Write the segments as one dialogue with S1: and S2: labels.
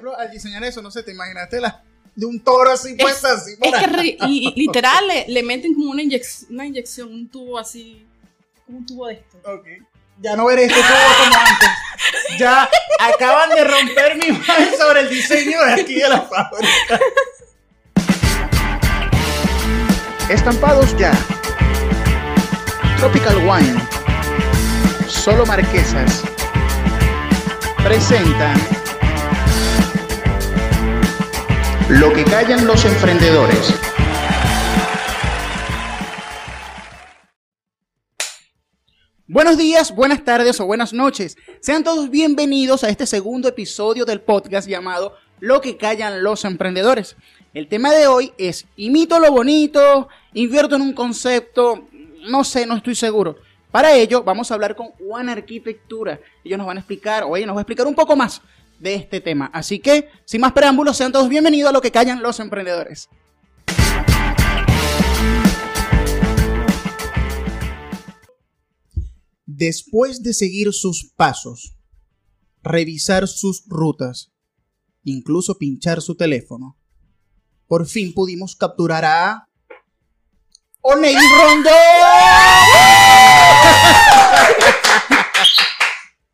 S1: ejemplo, al diseñar eso, no sé, ¿te imaginaste la de un toro así puesta así?
S2: Es que y, literal le, le, meten como una, una inyección, un tubo así, como un tubo de esto.
S1: Ok. Ya no veré este tubo como antes. Ya acaban de romper mi imagen sobre el diseño de aquí de la fábrica. Estampados ya. Tropical Wine. Solo Marquesas. Presenta Lo que callan los emprendedores. Buenos días, buenas tardes o buenas noches. Sean todos bienvenidos a este segundo episodio del podcast llamado Lo que callan los emprendedores. El tema de hoy es imito lo bonito, invierto en un concepto, no sé, no estoy seguro. Para ello vamos a hablar con One Arquitectura. Ellos nos van a explicar, o ella nos va a explicar un poco más de este tema. Así que, sin más preámbulos, sean todos bienvenidos a lo que callan los emprendedores. Después de seguir sus pasos, revisar sus rutas, incluso pinchar su teléfono, por fin pudimos capturar a Oney Rondón.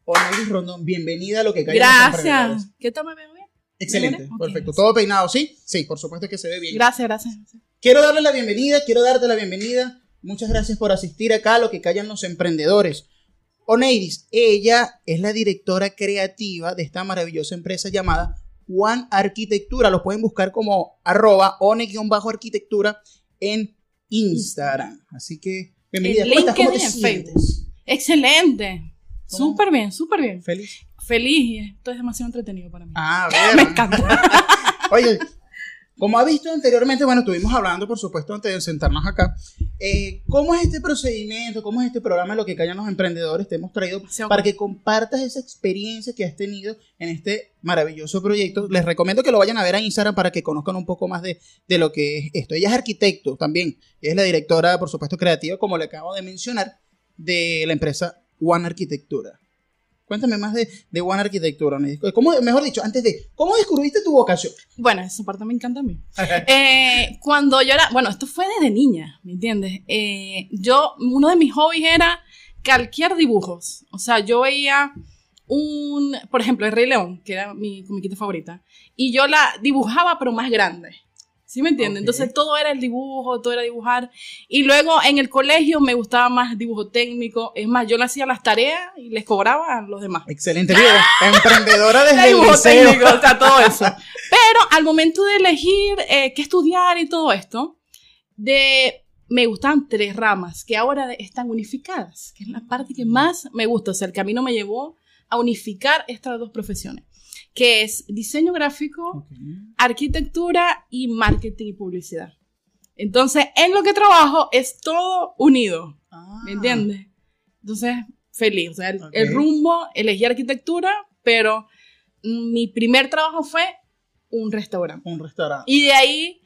S1: Oney Rondón, bienvenida a lo que cae
S2: Gracias. ¿Qué tal me veo bien?
S1: Excelente, perfecto. Todo peinado, ¿sí? Sí, por supuesto que se ve bien.
S2: Gracias, gracias.
S1: Quiero darle la bienvenida, quiero darte la bienvenida. Muchas gracias por asistir acá a lo que callan los emprendedores. Oneidis, ella es la directora creativa de esta maravillosa empresa llamada One Arquitectura. Lo pueden buscar como arroba one-arquitectura en Instagram. Así que, bienvenida.
S2: ¿Cómo te sientes? Excelente. Súper bien, súper bien.
S1: ¿Feliz?
S2: Feliz y esto es demasiado entretenido para mí.
S1: Ah, bien.
S2: Me encanta.
S1: Oye, como ha visto anteriormente, bueno, estuvimos hablando, por supuesto, antes de sentarnos acá, eh, ¿cómo es este procedimiento, cómo es este programa, lo que callan los emprendedores? Te hemos traído para que compartas esa experiencia que has tenido en este maravilloso proyecto. Les recomiendo que lo vayan a ver a Instagram para que conozcan un poco más de, de lo que es esto. Ella es arquitecto también, ella es la directora, por supuesto, creativa, como le acabo de mencionar, de la empresa One Arquitectura. Cuéntame más de, de One Arquitectura. ¿Cómo, mejor dicho, antes de, ¿cómo descubriste tu vocación?
S2: Bueno, esa parte me encanta a mí. Eh, cuando yo era, bueno, esto fue desde niña, ¿me entiendes? Eh, yo, uno de mis hobbies era calquear dibujos. O sea, yo veía un, por ejemplo, el Rey León, que era mi comiquita favorita, y yo la dibujaba, pero más grande. ¿Sí me entienden? Entonces todo era el dibujo, todo era dibujar. Y luego en el colegio me gustaba más dibujo técnico. Es más, yo le hacía las tareas y les cobraba a los demás.
S1: Excelente, vida. Emprendedora desde
S2: dibujo el técnico, o sea, todo eso. Pero al momento de elegir eh, qué estudiar y todo esto, de me gustan tres ramas que ahora están unificadas, que es la parte que más me gusta. O sea, el camino me llevó a unificar estas dos profesiones que es diseño gráfico, arquitectura y marketing y publicidad. Entonces, en lo que trabajo es todo unido. ¿Me ah. entiendes? Entonces, feliz. O sea, el, rumbo, elegí arquitectura, pero mi primer trabajo fue un restaurante.
S1: Un restaurante.
S2: Y de ahí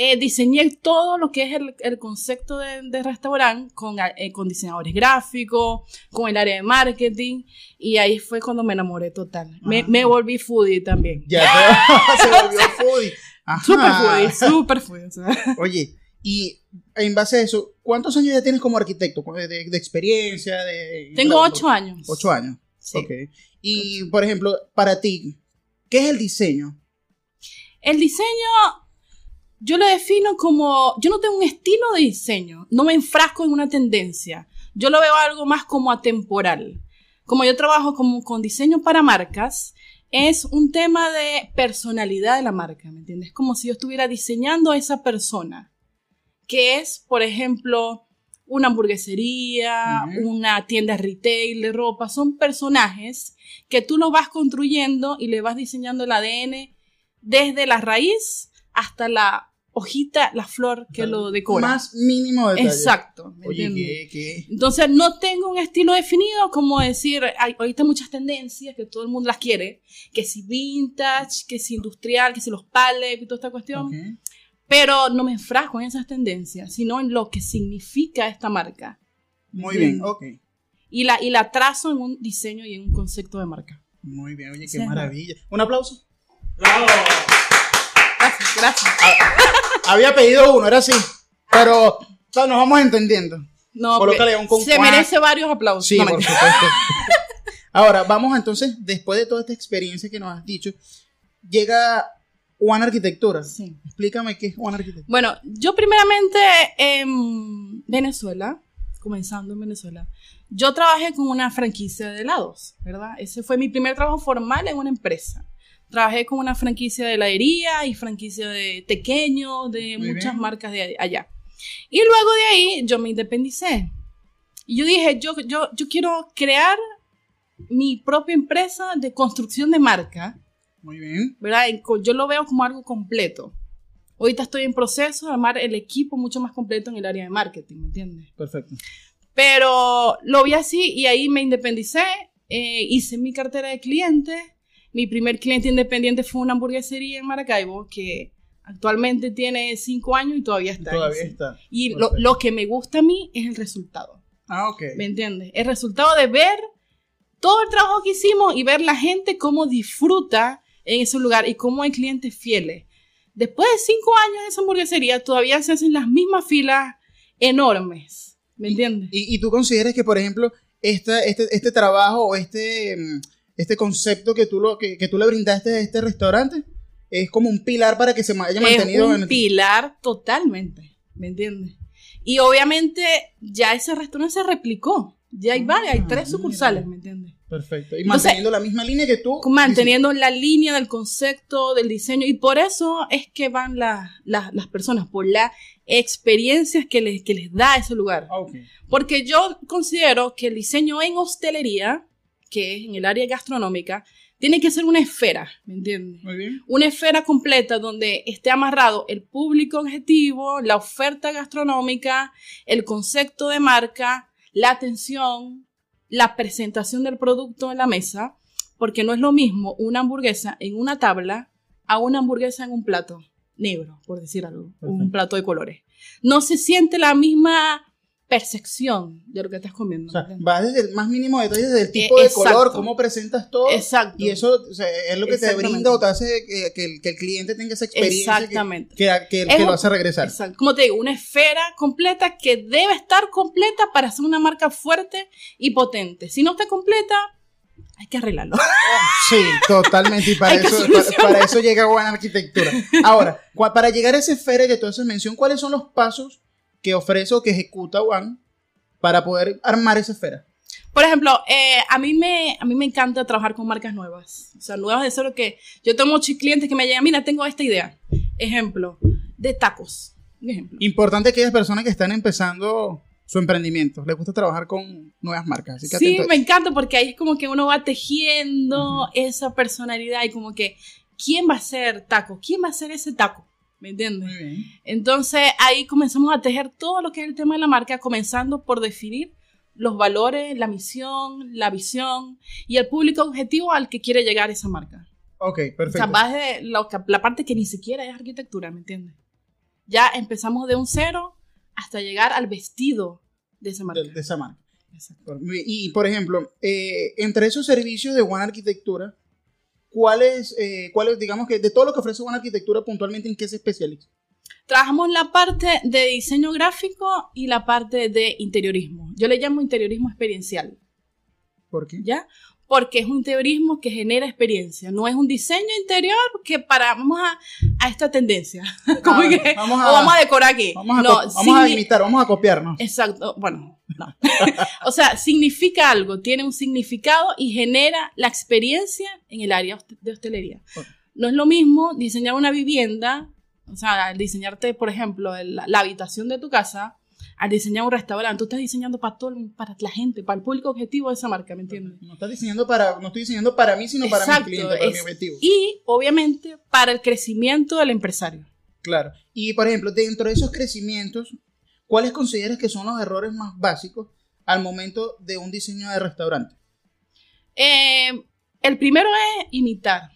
S2: eh, diseñé todo lo que es el, concepto de, restaurante con, eh, con, diseñadores gráficos, con el área de marketing, y ahí fue cuando me enamoré total. Me, me, volví foodie también.
S1: Ya se volvió foodie.
S2: Super foodie, super foodie.
S1: Oye, y en base a eso, ¿cuántos años ya tienes como arquitecto? De, de, experiencia, de...
S2: Tengo ocho años.
S1: Ocho años. Sí. Ok. Y, por ejemplo, para ti, ¿qué es el diseño?
S2: El diseño yo lo defino como, yo no tengo un estilo de diseño, no me enfrasco en una tendencia, yo lo veo algo más como atemporal. Como yo trabajo como, con diseño para marcas, es un tema de personalidad de la marca, ¿me entiendes? Como si yo estuviera diseñando a esa persona, que es, por ejemplo, una hamburguesería, una tienda retail de ropa, son personajes que tú lo vas construyendo y le vas diseñando el ADN desde la raíz hasta la hojita, la flor que lo decora.
S1: Más mínimo detalle.
S2: Exacto.
S1: Oye, ¿qué,
S2: Entonces no tengo un estilo definido como decir, hay ahorita muchas tendencias que todo el mundo las quiere, que si vintage, que si industrial, que si los palets y toda esta cuestión. Pero no me enfrasco en esas tendencias, sino en lo que significa esta marca.
S1: Muy bien, ok.
S2: Y la, trazo en un diseño y en un concepto de marca.
S1: Muy bien, oye, qué maravilla. ¿Un aplauso? Bravo.
S2: Gracias, gracias.
S1: Había pedido uno, era así. Pero nos vamos entendiendo.
S2: No, se merece varios aplausos.
S1: Sí, por supuesto. Ahora, vamos entonces, después de toda esta experiencia que nos has dicho, llega One Arquitectura. Sí. Explícame qué es One Arquitectura.
S2: Bueno, yo primeramente en Venezuela, comenzando en Venezuela, yo trabajé con una franquicia de helados, ¿verdad? Ese fue mi primer trabajo formal en una empresa. Trabajé con una franquicia de heladería y franquicia de pequeño, de muchas marcas de allá. Y luego de ahí yo me independicé. Y yo dije, yo, yo, yo quiero crear mi propia empresa de construcción de marca.
S1: Muy bien.
S2: ¿Verdad? Yo lo veo como algo completo. Ahorita estoy en proceso de armar el equipo mucho más completo en el área de marketing, ¿me entiendes?
S1: Perfecto.
S2: Pero lo vi así y ahí me independicé, eh, hice mi cartera de clientes. Mi primer cliente independiente fue una hamburguesería en Maracaibo que actualmente tiene cinco años y todavía está.
S1: Todavía está.
S2: Y lo, lo, que me gusta a mí es el resultado.
S1: Ah, ok.
S2: ¿Me entiendes? El resultado de ver todo el trabajo que hicimos y ver la gente cómo disfruta en ese lugar y cómo hay clientes fieles. Después de cinco años de esa hamburguesería, todavía se hacen las mismas filas enormes. ¿Me entiendes?
S1: ¿Y, tú consideras que, por ejemplo, este, este trabajo o este, mm, este concepto que tú, lo, que, tú le brindaste a este restaurante es como un pilar para que se haya mantenido
S2: es un pilar totalmente, ¿me entiendes? Y obviamente ya ese restaurante se replicó. Ya hay varias, hay tres sucursales, ¿me entiendes?
S1: Perfecto. Y manteniendo la misma línea que tú.
S2: Manteniendo la línea del concepto, del diseño. Y por eso es que van las personas, por las experiencias que les, que les da ese lugar.
S1: Ah,
S2: Porque yo considero que el diseño en hostelería, que es en el área gastronómica, tiene que ser una esfera, ¿me entiendes?
S1: Muy bien.
S2: Una esfera completa donde esté amarrado el público objetivo, la oferta gastronómica, el concepto de marca, la atención, la presentación del producto en la mesa, porque no es lo mismo una hamburguesa en una tabla a una hamburguesa en un plato negro, por decir algo, un plato de colores. No se siente la misma percepción de lo que estás comiendo.
S1: O sea, va desde el más mínimo detalle, desde el tipo de color, cómo presentas todo.
S2: Exacto.
S1: Y eso es lo que te brinda o te hace que, el, cliente tenga esa experiencia
S2: Exactamente.
S1: que, que, que lo hace regresar.
S2: Exacto. Como te digo, una esfera completa que debe estar completa para ser una marca fuerte y potente. Si no está completa, hay que arreglarlo.
S1: Sí, totalmente. Y para, eso, para, eso llega buena arquitectura. Ahora, para llegar a esa esfera que tú haces mención, ¿cuáles son los pasos que ofrece o que ejecuta One para poder armar esa esfera?
S2: Por ejemplo, eh, a, mí me, a mí me encanta trabajar con marcas nuevas. O sea, nuevas de cero que yo tengo muchos clientes que me llegan, mira, tengo esta idea. Ejemplo, de tacos. Ejemplo.
S1: Importante aquellas personas que están empezando su emprendimiento. Les gusta trabajar con nuevas marcas.
S2: sí, me encanta porque ahí es como que uno va tejiendo esa personalidad y como que, ¿quién va a ser taco? ¿Quién va a ser ese taco? ¿Me entiendes? Entonces ahí comenzamos a tejer todo lo que es el tema de la marca, comenzando por definir los valores, la misión, la visión y el público objetivo al que quiere llegar esa marca.
S1: Ok, perfecto.
S2: O sea, de la, parte que ni siquiera es arquitectura, ¿me entiendes? Ya empezamos de un cero hasta llegar al vestido de esa marca.
S1: De, esa marca. Exacto. Y, por ejemplo, eh, entre esos servicios de One Arquitectura, ¿cuáles, eh, cuáles, digamos que de todo lo que ofrece Buena Arquitectura, puntualmente en qué se especializa?
S2: Trabajamos la parte de diseño gráfico y la parte de interiorismo. Yo le llamo interiorismo experiencial.
S1: ¿Por qué?
S2: ¿Ya? Porque es un interiorismo que genera experiencia. No es un diseño interior que para, vamos a, esta tendencia. Como ah, que, vamos, a, o vamos a decorar aquí.
S1: Vamos a, vamos a imitar, vamos a copiarnos.
S2: Exacto. Bueno, no. o sea, significa algo, tiene un significado y genera la experiencia en el área de hostelería. No es lo mismo diseñar una vivienda, o sea, diseñarte, por ejemplo, la, habitación de tu casa, al diseñar un restaurante. Tú estás diseñando para todo, para la gente, para el público objetivo de esa marca, ¿me entiendes?
S1: No estás diseñando para, no estoy diseñando para mí, sino para mi cliente, para mi objetivo.
S2: Y, obviamente, para el crecimiento del empresario.
S1: Claro. Y, por ejemplo, dentro de esos crecimientos, ¿cuáles consideras que son los errores más básicos al momento de un diseño de restaurante?
S2: Eh, el primero es imitar.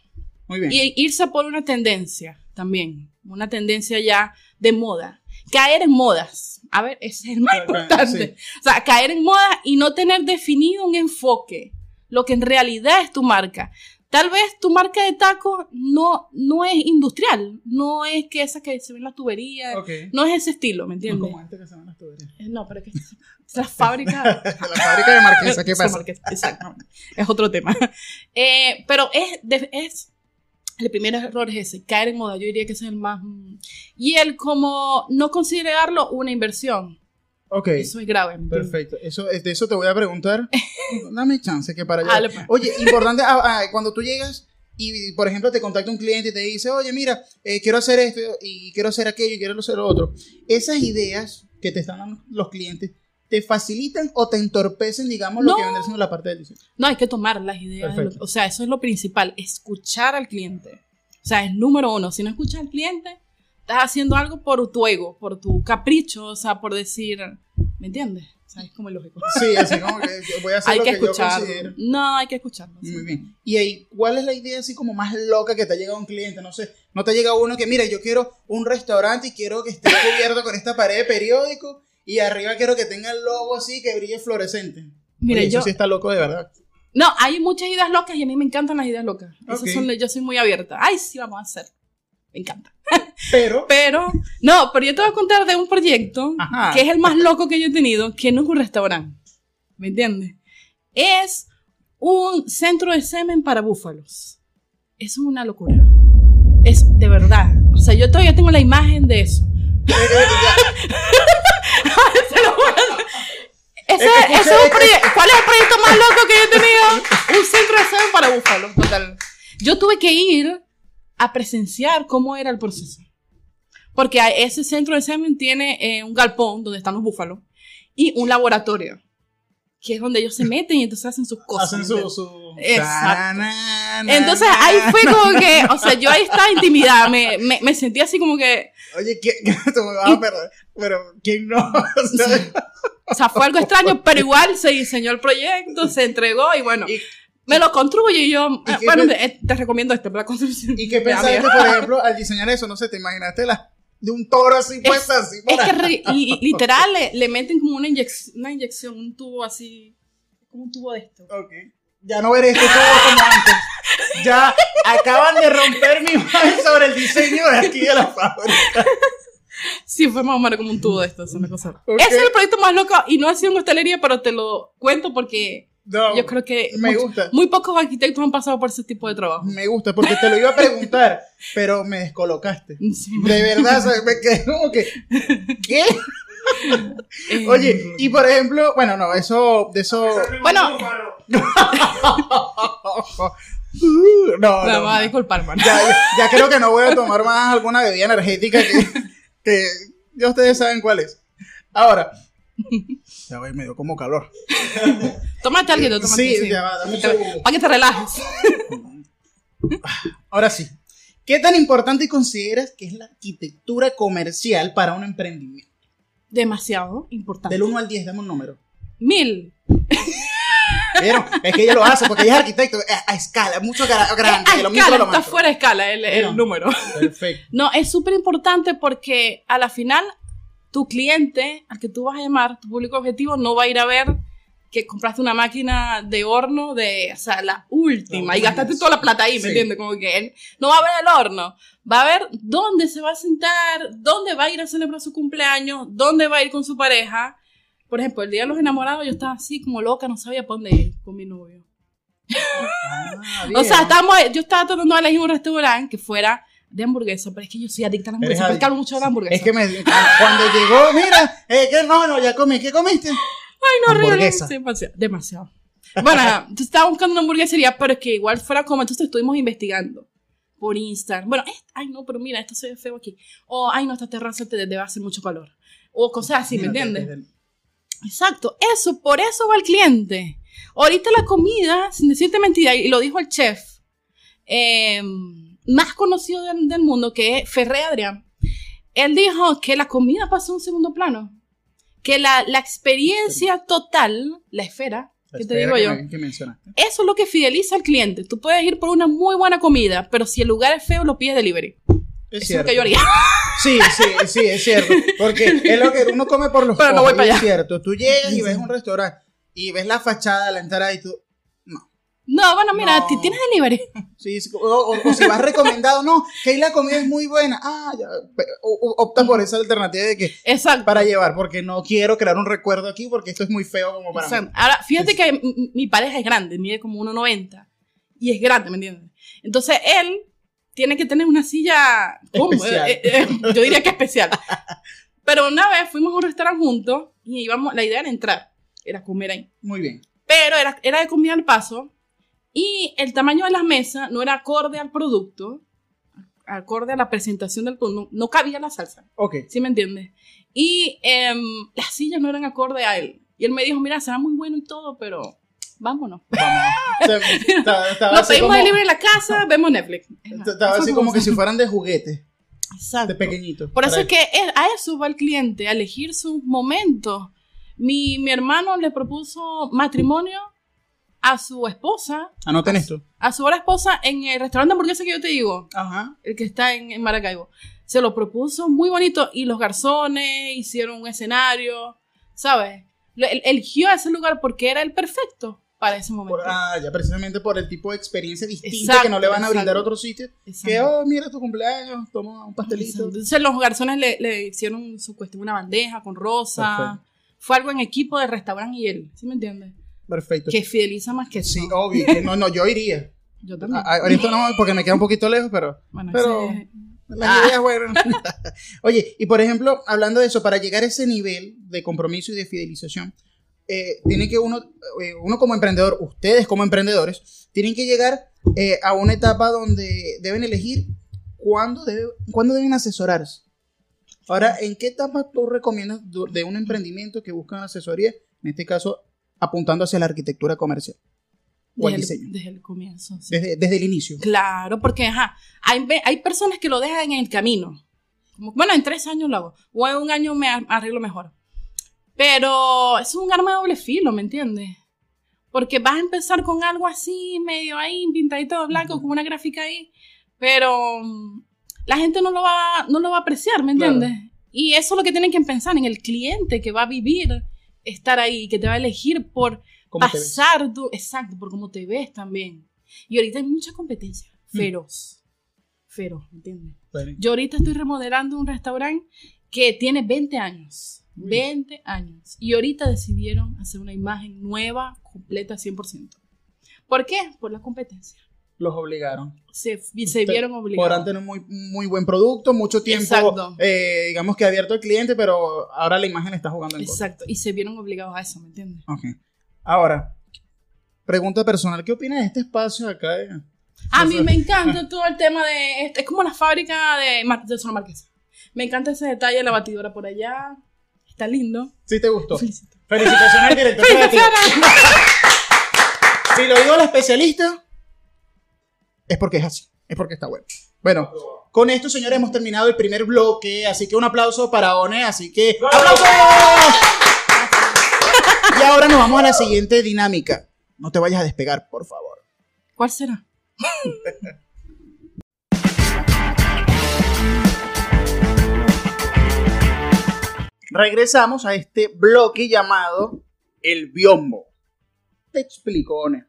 S1: Muy bien.
S2: Y irse por una tendencia también, una tendencia ya de moda. Caer en modas. A ver, ese es el más importante. O sea, caer en moda y no tener definido un enfoque, lo que en realidad es tu marca. Tal vez tu marca de tacos no, no es industrial, no es que esa que se ve en la tubería,
S1: Ok.
S2: no es ese estilo, ¿me
S1: No
S2: entiendes?
S1: como este que se ven las tuberías.
S2: Eh, No, pero es que es la fábrica.
S1: la fábrica de Marquesa, ¿qué pasa?
S2: marca, Exactamente. Es otro tema. Eh, pero es, es. El primer error es ese, caer en moda. Yo diría que ese es el más. mm, Y el como no considerarlo una inversión.
S1: Ok.
S2: Eso es grave.
S1: Perfecto, eso, de eso te voy a preguntar. Dame chance que para allá.
S2: Pues.
S1: Oye, importante, ah, ah, cuando tú llegas y, por ejemplo, te contacta un cliente y te dice, oye, mira, eh, quiero hacer esto y quiero hacer aquello y quiero hacer lo otro. Esas ideas que te están dando los clientes, ¿te facilitan o te entorpecen, digamos, lo que viene siendo la parte del diseño?
S2: No, hay que tomar las ideas. lo- o sea, eso es lo principal, escuchar al cliente. O sea, es número uno. Si no escuchas al cliente, estás haciendo algo por tu ego, por tu capricho, o sea, por decir, ¿me entiendes? O sea, es como ilógico.
S1: Sí, así como que yo voy a hacer
S2: hay
S1: lo
S2: que
S1: que, yo
S2: escucharlo.
S1: considero.
S2: No, hay que escucharlo. sí.
S1: Muy bien. Y ahí, ¿cuál es la idea así como más loca que te ha llegado un cliente? No sé, no te llega uno que, mira, yo quiero un restaurante y quiero que esté cubierto con esta pared de periódico y arriba quiero que tenga el logo así que brille fluorescente.
S2: Mira,
S1: Oye,
S2: yo.
S1: Eso sí está loco de verdad.
S2: No, hay muchas ideas locas y a mí me encantan las ideas locas. Esas
S1: Ok.
S2: son yo soy muy abierta. Ay, sí, vamos a hacer. Me encanta.
S1: Pero,
S2: Pero, no, pero yo te voy a contar de un proyecto
S1: Ajá.
S2: que es el más loco que yo he tenido, que no es un restaurante. ¿Me entiendes? Es un centro de semen para búfalos. Eso es una locura. Es de verdad. O sea, yo todavía tengo la imagen de eso. Se lo juro. Ese,
S1: escuché-
S2: ese es un proyecto. ¿Cuál es el proyecto más loco que yo he tenido? Un centro de semen para búfalos, total. Yo tuve que ir a presenciar cómo era el proceso. Porque ese centro de semen tiene eh, un galpón donde están los búfalos y un laboratorio, que es donde ellos se meten y entonces hacen sus cosas.
S1: hacen
S2: ¿me
S1: su... su...
S2: Exacto.
S1: Na, na,
S2: Entonces ahí fue como que, o sea, yo ahí estaba intimidada, me, me, me sentí así como que,
S1: Oye, ¿quién, tú me vas a perder? Pero, ¿quién no? O sea,
S2: o sea, fue algo extraño, pero igual se diseñó el proyecto, se entregó y bueno,
S1: Y-
S2: me lo construye y yo,
S1: ¿Y
S2: eh, bueno,
S1: pe-
S2: te, te recomiendo este para la construcción.
S1: ¿Y qué pensaste, por ejemplo, al diseñar eso? No sé, ¿te imaginaste la de un toro así puesta así?
S2: Es que re- li- literal le, le meten como una, inyec- una inyección, un tubo así, como un tubo de esto.
S1: Ok. Ya no veré esto todo como antes. Ya acaban de romper mi imagen sobre el diseño de aquí de la fábrica.
S2: Sí, fue más o menos como un tubo de esto, es una cosa. Ese es el proyecto más loco y no ha sido en hostelería, pero te lo cuento porque
S1: No,
S2: yo creo que
S1: me
S2: much-
S1: gusta.
S2: muy pocos arquitectos han pasado por ese tipo de trabajo.
S1: Me gusta, porque te lo iba a preguntar, pero me descolocaste.
S2: Sí.
S1: De verdad, ¿sabes? me quedé como que. ¿Qué?
S2: Eh,
S1: Oye, y por ejemplo, bueno, no, eso, de eso.
S2: Bueno,
S1: no,
S2: me
S1: no,
S2: va a
S1: no.
S2: disculpar.
S1: Ya, ya- ya creo que no voy a tomar más alguna bebida energética que, que ya ustedes saben cuál es. Ahora, ya ve, me dio como calor.
S2: Tómate algo, tómate
S1: Sí,
S2: sí.
S1: ya va, dame.
S2: Para que te relajes.
S1: Ahora sí. ¿Qué tan importante consideras que es la arquitectura comercial para un emprendimiento?
S2: Demasiado importante.
S1: Del 1 al 10, dame un número.
S2: Mil.
S1: Pero es que ella lo hace porque ella es arquitecto a, a escala, mucho gra- grande.
S2: a
S1: lo
S2: escala,
S1: lo
S2: está fuera de escala el, el número.
S1: Perfecto.
S2: No, es súper importante porque a la final tu cliente al que tú vas a llamar, tu público objetivo, no va a ir a ver que compraste una máquina de horno de, o sea, la última y gastaste toda la plata ahí,
S1: sí.
S2: ¿me entiendes? Como que él no va a ver el horno, va a ver dónde se va a sentar, dónde va a ir a celebrar su cumpleaños, dónde va a ir con su pareja. Por ejemplo, el día de los enamorados yo estaba así como loca, no sabía para dónde ir con mi novio.
S1: Ah,
S2: O sea, estábamos, yo estaba tratando de elegir un restaurante que fuera de hamburguesa, pero es que yo soy adicta a la hamburguesa, porque hablo mucho de la hamburguesa.
S1: Es que me, cuando llegó, mira, eh, que no, no, ya comí, ¿qué comiste?
S2: Ay, no,
S1: hamburguesa.
S2: demasiado. demasiado. Bueno, entonces estaba buscando una hamburguesería, pero que igual fuera como, entonces estuvimos investigando por Instagram. Bueno, eh, ay, no, pero mira, esto se ve feo aquí. O, ay, no, esta terraza te debe hacer mucho calor. O cosas así, ¿me entiendes? Exacto, eso, por eso va el cliente. Ahorita la comida, sin decirte mentira, y lo dijo el chef eh, más conocido del, del mundo, que es Ferré Adrián, él dijo que la comida pasó a un segundo plano. Que la, la experiencia total, la esfera, que te digo yo,
S1: me- que
S2: eso es lo que fideliza al cliente. Tú puedes ir por una muy buena comida, pero si el lugar es feo, lo pides delivery.
S1: Es
S2: es lo que yo haría.
S1: Sí, sí, sí, es cierto. Porque es lo que uno come por los
S2: Pero no voy para
S1: y Es
S2: allá.
S1: cierto. Tú llegas y ves un restaurante y ves la fachada, la entrada y tú. No.
S2: No, bueno, mira,
S1: No.
S2: tienes delivery.
S1: Sí, o, o- o si vas recomendado, no, que ahí la comida es muy buena. Ah, ya, o- opta por esa alternativa de que
S2: Exacto.
S1: para llevar, porque no quiero crear un recuerdo aquí porque esto es muy feo como para
S2: Exacto.
S1: mí.
S2: Ahora, fíjate que mi, pareja es grande, mide como 1,90 y es grande, ¿me entiendes? Entonces él tiene que tener una silla. Eh, eh, eh, yo diría que especial. Pero una vez fuimos a un restaurante juntos y íbamos, la idea era entrar, era comer ahí.
S1: Muy bien.
S2: Pero era, era de comida al paso y el tamaño de las mesas no era acorde al producto, acorde a la presentación del producto, no, no cabía la salsa.
S1: Ok.
S2: ¿Sí me entiendes? Y em, las sillas no eran acorde a él. Y él me dijo, mira, será muy bueno y todo, pero vámonos.
S1: Estaba
S2: Nos pedimos el libre en la casa, vemos Netflix.
S1: Estaba así como que si fueran de juguete,
S2: Exacto.
S1: de pequeñito.
S2: Por eso es que a eso va el cliente, a elegir sus momentos. Mi, mi hermano le propuso matrimonio a su esposa,
S1: Anoten esto.
S2: a su ahora esposa en el restaurante de hamburguesa que yo te digo,
S1: Ajá.
S2: el que está en, en Maracaibo. Se lo propuso muy bonito y los garzones hicieron un escenario, ¿sabes? Eligió ese lugar porque era el perfecto para ese momento.
S1: Por- ah, ya precisamente por el tipo de experiencia distinta
S2: Exacto,
S1: que no le van a brindar
S2: exacto.
S1: a otros sitios.
S2: Exacto.
S1: Que, oh, mira tu cumpleaños, toma un pastelito.
S2: Entonces los garzones le, le hicieron su cuestión, una bandeja con rosa.
S1: Perfecto.
S2: Fue algo en equipo del restaurante y él, ¿sí me entiendes?
S1: Perfecto.
S2: Que fideliza más que.
S1: Sí, obvio. No, no, yo iría.
S2: Yo también.
S1: A- ahorita no, porque me queda un poquito lejos, pero.
S2: bueno,
S1: pero-
S2: ese-
S1: Las
S2: Ah.
S1: ideas, bueno. Oye, y por ejemplo, hablando de eso, para llegar a ese nivel de compromiso y de fidelización, eh, tiene que uno, eh, uno como emprendedor, ustedes como emprendedores, tienen que llegar eh, a una etapa donde deben elegir cuándo, debe- cuándo deben asesorarse. Ahora, ¿en qué etapa tú recomiendas de un emprendimiento que buscan asesoría? En este caso, apuntando hacia la arquitectura comercial o
S2: desde, el,
S1: diseño.
S2: desde el comienzo. sí.
S1: Desde, desde el inicio.
S2: Claro, porque ajá, hay, personas que lo dejan en el camino. Como, bueno, en tres años lo hago. O en un año me ar- arreglo mejor. Pero es un arma de doble filo, ¿me entiendes? Porque vas a empezar con algo así, medio ahí, pintadito de blanco, con una gráfica ahí. Pero mm, la gente no lo va, no lo va a apreciar, ¿me
S1: Claro.
S2: entiendes? Y eso es lo que tienen que pensar en el cliente que va a vivir, estar ahí, que te va a elegir por pasar tu, exacto, por cómo te ves también. Y ahorita hay mucha competencia,
S1: Mm.
S2: feroz, feroz, ¿entiendes?
S1: Bueno,
S2: Yo ahorita estoy remodelando un restaurante que tiene 20 años,
S1: Uy.
S2: 20 años, y ahorita decidieron hacer una imagen nueva, completa, 100%. ¿Por qué? Por la competencia.
S1: Los obligaron.
S2: Se, se vieron obligados.
S1: podrán tener muy, muy buen producto, mucho tiempo, eh, digamos que abierto al cliente, pero ahora la imagen está jugando en contra.
S2: Exacto, y se vieron obligados a eso, ¿me entiendes?
S1: Ok. Ahora, pregunta personal, ¿qué opinas de este espacio acá? eh?
S2: A mí me encanta todo el tema de. este, Es como la fábrica de, Mar- de Zona Marquesa. Me encanta ese detalle, la batidora por allá. Está lindo.
S1: ¿Sí te gustó?
S2: Felicito.
S1: Felicitaciones al director. Si lo digo al especialista, es porque es así, es porque está bueno. Bueno, con esto, señores, hemos terminado el primer bloque, así que un aplauso para ONE, así que ¡aplausos! Y ahora nos vamos a la siguiente dinámica. No te vayas a despegar, por favor.
S2: ¿Cuál será?
S1: Regresamos a este bloque llamado el biombo. Te explico, One.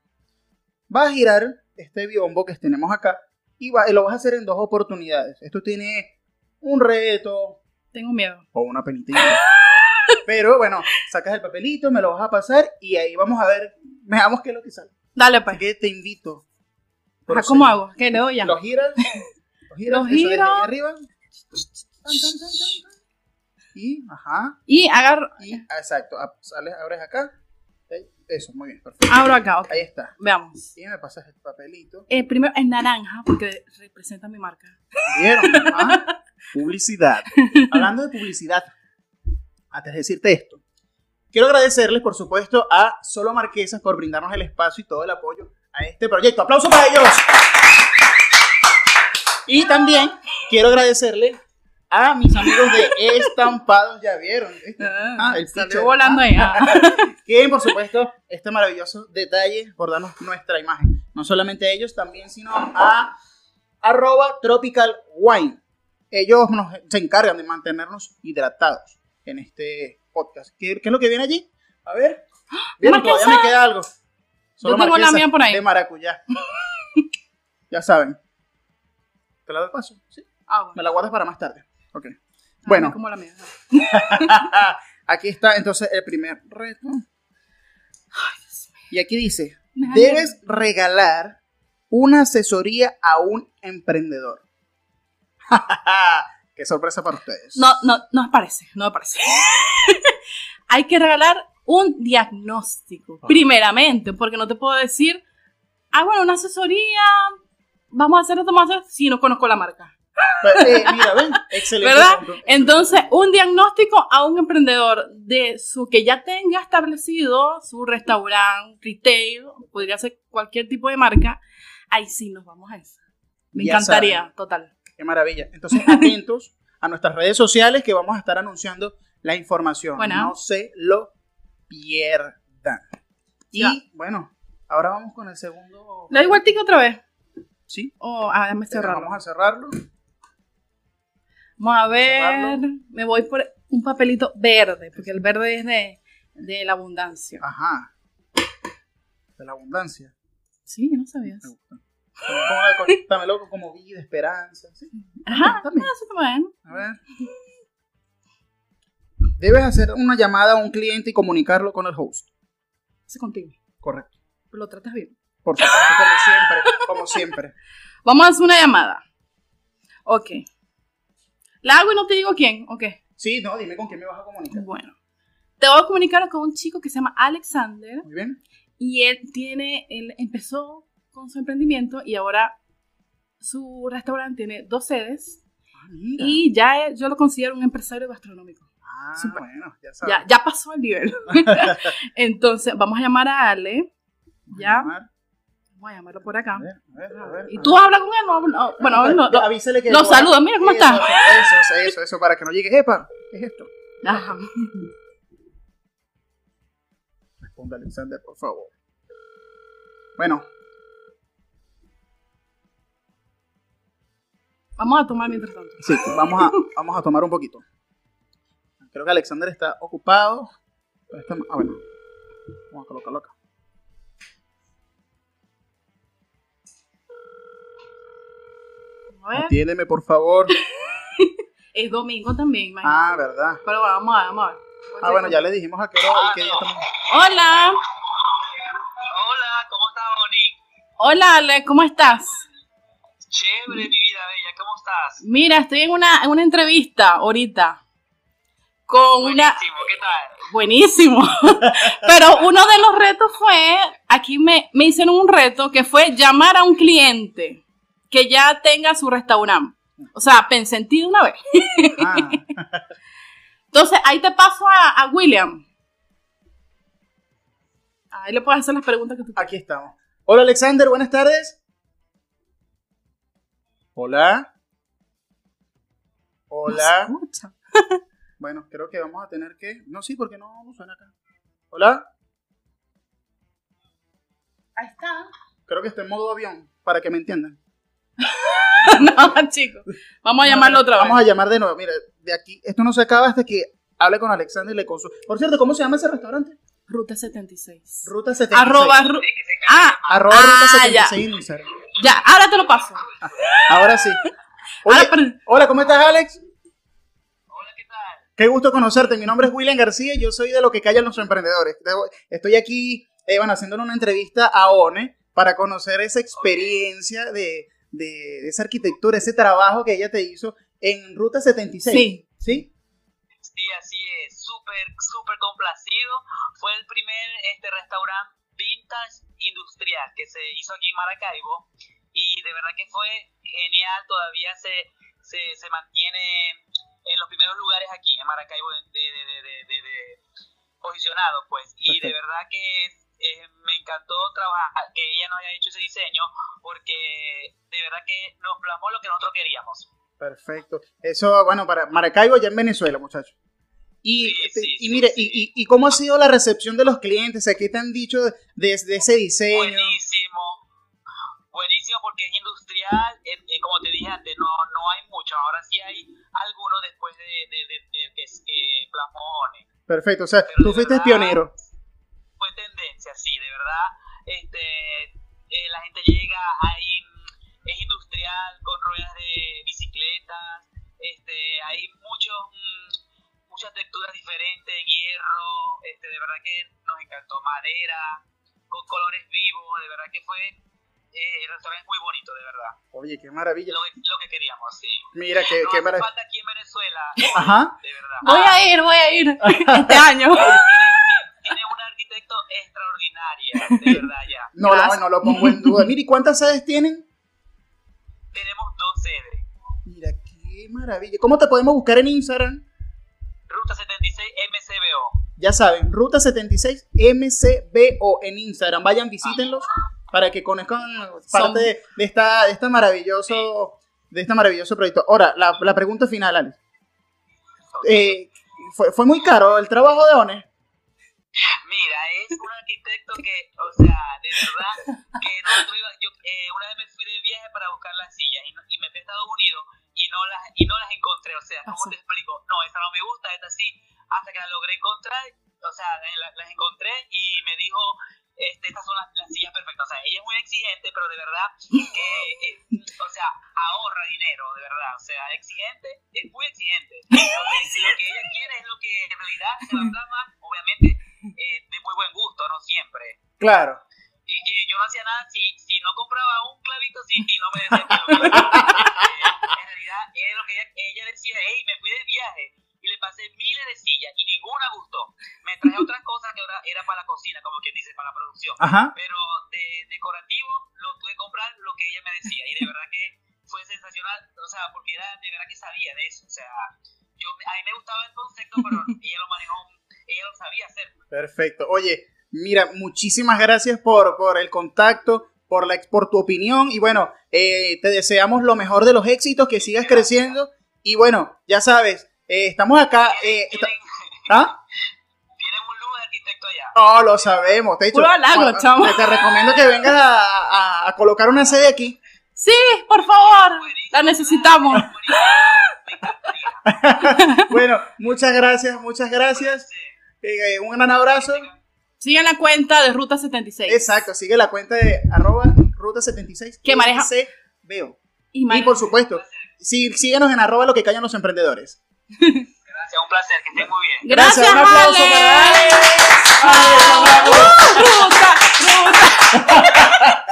S1: Vas a girar este biombo que tenemos acá y va- lo vas a hacer en dos oportunidades. Esto tiene un reto
S2: Tengo miedo.
S1: o una penitente. Pero bueno, sacas el papelito, me lo vas a pasar y ahí vamos a ver, veamos qué es lo que sale.
S2: Dale,
S1: Así
S2: pues.
S1: que te invito.
S2: Ajá, ¿Cómo hago? ¿Qué le doy ya?
S1: Lo giras, lo giras,
S2: Lo
S1: eso
S2: giro.
S1: ahí arriba. Y, ajá,
S2: Y agarro.
S1: y, exacto, sales, abres acá. Eso, muy bien, perfecto.
S2: Abro acá, ok.
S1: Ahí está.
S2: Veamos.
S1: Y me pasas el papelito.
S2: Eh, primero en naranja, porque representa mi marca.
S1: ¿Vieron? Ajá. Publicidad. Hablando de publicidad, antes de decirte esto, quiero agradecerles, por supuesto, a Solo Marquesas por brindarnos el espacio y todo el apoyo a este proyecto. ¡Aplauso para ellos! Y también quiero agradecerle a mis amigos de Estampados, ya vieron. ¿viste? Ah, el
S2: salió volando ahí. ah.
S1: que por supuesto este maravilloso detalle por darnos nuestra imagen. No solamente a ellos, también sino a arroba tropical wine. Ellos nos, se encargan de mantenernos hidratados en este podcast. ¿Qué, qué es lo que viene allí? A ver.
S2: Marquesa.
S1: Todavía me queda algo. Solo
S2: Yo tengo la mía por ahí.
S1: De maracuyá. ya saben. ¿Te la doy paso? Sí.
S2: Ah, bueno.
S1: Me la guardas para más tarde. Ok.
S2: Ah,
S1: Bueno.
S2: Como la mía.
S1: aquí está entonces el primer reto. Y aquí dice, debes regalar una asesoría a un emprendedor. Qué sorpresa para ustedes.
S2: No, no, no me parece, no me parece. Hay que regalar un diagnóstico,
S1: Ah.
S2: primeramente, porque no te puedo decir, ah, bueno, una asesoría, vamos a hacer esto, vamos a hacer, si no conozco la marca.
S1: Eh, mira, ven, excelente.
S2: ¿Verdad? Entonces, un diagnóstico a un emprendedor de su que ya tenga establecido su restaurante, retail, podría ser cualquier tipo de marca, ahí sí nos vamos a eso. Me
S1: Ya
S2: encantaría,
S1: saben.
S2: total.
S1: Qué maravilla. Entonces, atentos a nuestras redes sociales que vamos a estar anunciando la información.
S2: Bueno.
S1: No se lo pierdan. Y
S2: Ya.
S1: bueno, ahora vamos con el segundo.
S2: ¿Le doy vueltica otra vez?
S1: Sí.
S2: O, ah, déjame cerrarlo.
S1: Vamos a cerrarlo.
S2: Vamos a ver.
S1: Cerrarlo.
S2: Me voy por un papelito verde, porque el verde es de, de la abundancia.
S1: Ajá. De la abundancia.
S2: Sí, no sabías.
S1: Me gusta. Como loco como vida, esperanza. ¿sí?
S2: Ajá,
S1: También.
S2: bien.
S1: A ver. Debes hacer una llamada a un cliente y comunicarlo con el host.
S2: Eso contigo.
S1: Correcto.
S2: Lo tratas bien.
S1: Por supuesto, como siempre. Como siempre.
S2: Vamos a hacer una llamada. Ok. ¿La hago y no te digo quién? Ok.
S1: Sí, no, dime con quién me vas a comunicar.
S2: Bueno. Te voy a comunicar con un chico que se llama Alexander
S1: Muy bien.
S2: y él tiene, él empezó con su emprendimiento y ahora su restaurante tiene dos sedes
S1: Ah, mira.
S2: y ya yo lo considero un empresario gastronómico.
S1: Ah,
S2: Súper.
S1: bueno, ya sabes.
S2: Ya, ya pasó el nivel. Entonces, vamos a llamar a Ale. Ya.
S1: Vamos
S2: Voy a llamarlo por acá.
S1: A ver, a ver, a ver.
S2: ¿Y tú hablas con él? No, no, bueno, él no, no.
S1: avísale que.
S2: Lo saluda, mira cómo
S1: eso,
S2: está.
S1: Eso, eso, eso, eso, para que no llegue. Epa, ¿qué es esto?
S2: Ajá.
S1: Responde Alexander, por favor. Bueno,
S2: Vamos a tomar mientras tanto.
S1: sí, vamos a, vamos a tomar un poquito. Creo que Alexander está ocupado. Está- ah, bueno. Vamos a colocarlo acá.
S2: A ver.
S1: Atiéndeme, por favor.
S2: Es domingo también, imagínate.
S1: Ah, verdad.
S2: Pero bueno, vamos a ver, vamos a ver.
S1: Ah, bueno, ya le dijimos a qué hora y qué día estamos.
S2: Hola.
S3: Hola, ¿cómo estás, Bonnie?
S2: Hola, Ale, ¿cómo estás?
S3: Chévere, mi vida bella, ¿cómo estás?
S2: Mira, estoy en una, en una entrevista ahorita. Con una.
S3: Buenísimo, ¿qué tal?
S2: Buenísimo. Pero uno de los retos fue, aquí me, me hicieron un reto que fue llamar a un cliente que ya tenga su restaurante. O sea, pensé en ti de una vez.
S1: Ah,
S2: Entonces, ahí te paso a, a William. Ahí le puedes hacer las preguntas que tú quieras.
S1: aquí estamos. Hola, Alexander, buenas tardes. Hola. Hola.
S2: No se escucha.
S1: Bueno, creo que vamos a tener que. No, sí, porque no, no suena acá. Hola.
S2: Ahí está.
S1: Creo que está en modo avión, para que me entiendan.
S2: no, chicos. Vamos a llamarlo otra vez.
S1: Vamos a llamar de nuevo. Mira, de aquí, esto no se acaba hasta que hable con Alexander y le consulte. Por cierto, ¿cómo se llama ese restaurante?
S2: Ruta 76.
S1: Ruta 76.
S2: Arroba. ru- ah,
S1: Arroba
S2: Ah,
S1: Ruta
S2: ya.
S1: 76 en Instagram.
S2: ya, ahora te lo paso.
S1: Ahora sí. Oye,
S2: Ahora,
S1: hola, ¿cómo estás, Alex?
S3: Hola, ¿qué tal?
S1: Qué gusto conocerte. Mi nombre es William García y yo soy de lo que callan los emprendedores. Estoy aquí, eh, bueno, haciéndole una entrevista a ONE para conocer esa experiencia de, de, de esa arquitectura, ese trabajo que ella te hizo en Ruta 76.
S2: Sí.
S1: ¿Sí?
S3: Sí, así es, súper, súper complacido. Fue el primer este restaurante vintage industrial que se hizo aquí en Maracaibo y de verdad que fue genial, todavía se, se, se mantiene en los primeros lugares aquí en Maracaibo de, de, de, de- de- de- posicionado pues y de
S1: Perfecto.
S3: verdad que eh, me encantó trabajar que ella nos haya hecho ese diseño porque de verdad que nos plasmó lo que nosotros queríamos.
S1: Perfecto. Eso, bueno, para Maracaibo ya en Venezuela, muchachos. Y,
S3: Sí,
S1: este,
S3: sí,
S1: y mire,
S3: sí.
S1: Y, y, y cómo ha sido la recepción de los clientes? ¿Qué te han dicho de, de- ese diseño?
S3: Buenísimo. Buenísimo porque es industrial, eh, eh, como te dije antes, no, no hay mucho, ahora sí hay algunos después de, de, de, de que eh, plasmones.
S1: Perfecto, o sea,
S3: Pero
S1: tú fuiste
S3: verdad,
S1: pionero
S3: así, de verdad. Este, eh, la gente llega, hay, mm, es industrial, con ruedas de bicicletas, este, hay muchos, mm, muchas texturas diferentes, hierro, este, de verdad que nos encantó, madera, con colores vivos, de verdad que fue eh, el restaurante es muy bonito, de verdad.
S1: Oye, qué maravilla.
S3: Lo, lo que queríamos, sí.
S1: Mira, qué,
S3: no,
S1: qué maravilla.
S3: falta aquí en Venezuela.
S1: Ajá.
S3: De verdad.
S2: Voy ah. a ir, voy a ir este año.
S3: Tiene, tiene una arquitecto extraordinaria, de verdad ya.
S1: No, no, lo pongo en duda. Mira, ¿y cuántas sedes tienen?
S3: Tenemos dos sedes.
S1: Mira, qué maravilla. ¿Cómo te podemos buscar en Instagram?
S3: Ruta 76 MCBO.
S1: Ya saben, Ruta 76 MCBO en Instagram. Vayan, visítenlos para que conozcan parte de, de esta, de esta maravilloso, de este maravilloso proyecto. Ahora, la, la pregunta final, Alex. Eh, ¿fue, ¿Fue muy caro el trabajo de ONE?
S3: Mira, es un arquitecto que, o sea, de verdad, que nosotros iba- yo eh, una vez me fui de viaje para buscar las sillas y, no- y me fui a Estados Unidos y no las y no las encontré, o sea, ¿cómo
S2: Pasó.
S3: te explico? No, esa no me gusta, esta sí, hasta que la logré encontrar, o sea, la- las encontré y me dijo, este, estas son las, las sillas perfectas, o sea, ella es muy exigente, pero de verdad que, eh, o sea, ahorra dinero, de verdad, o sea, exigente, es muy exigente. Lo que, lo que ella quiere es lo que en realidad se va a plasma, obviamente, eh, de muy buen gusto, no siempre.
S1: Claro.
S3: Y, y yo no hacía nada si, si no compraba un clavito si, y no me decía En realidad, era lo que ella, ella decía, hey, me fui de viaje y le pasé miles de sillas y ninguna gustó. Me traje otras cosas que ahora era para la cocina, como quien dice, para la producción.
S1: Ajá.
S3: Pero de decorativo lo tuve que comprar lo que ella me decía y de verdad que fue sensacional, o sea, porque era de verdad que sabía de eso, o sea, yo, a mí me gustaba el concepto, pero ella lo manejó, ella lo sabía hacer.
S1: Perfecto. Oye, mira, muchísimas gracias por, por el contacto, por, la, por tu opinión y bueno, eh, te deseamos lo mejor de los éxitos, que sigas creciendo y bueno, ya sabes, eh, estamos acá. eh,
S3: Tienen,
S1: ¿Ah?
S3: tienen un lujo de arquitecto allá.
S1: No, lo sabemos. Te, he dicho,
S2: halago, chamo.
S1: te, recomiendo que vengas a, a- a colocar una sede aquí.
S2: Sí, por favor, la necesitamos.
S1: Bueno, muchas gracias, muchas gracias. Eh, un gran abrazo.
S2: Sigan la cuenta de Ruta 76.
S1: Exacto, sigue la cuenta de arroba ruta 76.
S2: Que maneja-
S1: veo.
S2: Y,
S1: Y por supuesto, sí, síguenos en arroba lo que callan los emprendedores.
S3: Gracias, un placer, que estén muy bien.
S2: Gracias,
S1: un aplauso
S2: Ale.
S1: para Ale.
S2: ¡Uh, ruta, ruta!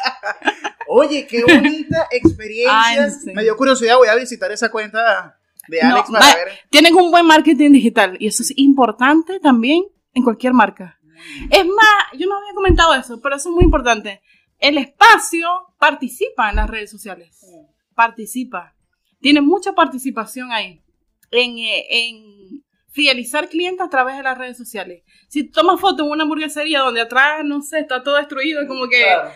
S1: Oye, qué bonita experiencia.
S2: Ay, sí.
S1: Me dio curiosidad, voy a visitar esa cuenta de Alex
S2: No,
S1: para
S2: va-
S1: ver.
S2: Tienen un buen marketing digital y eso es importante también en cualquier marca. Es más, yo no había comentado eso, pero eso es muy importante. El espacio participa en las redes sociales. Participa. Tiene mucha participación ahí en, eh, en fidelizar clientes a través de las redes sociales. Si tomas foto en una hamburguesería donde atrás, no sé, está todo destruido, como que,
S1: Claro.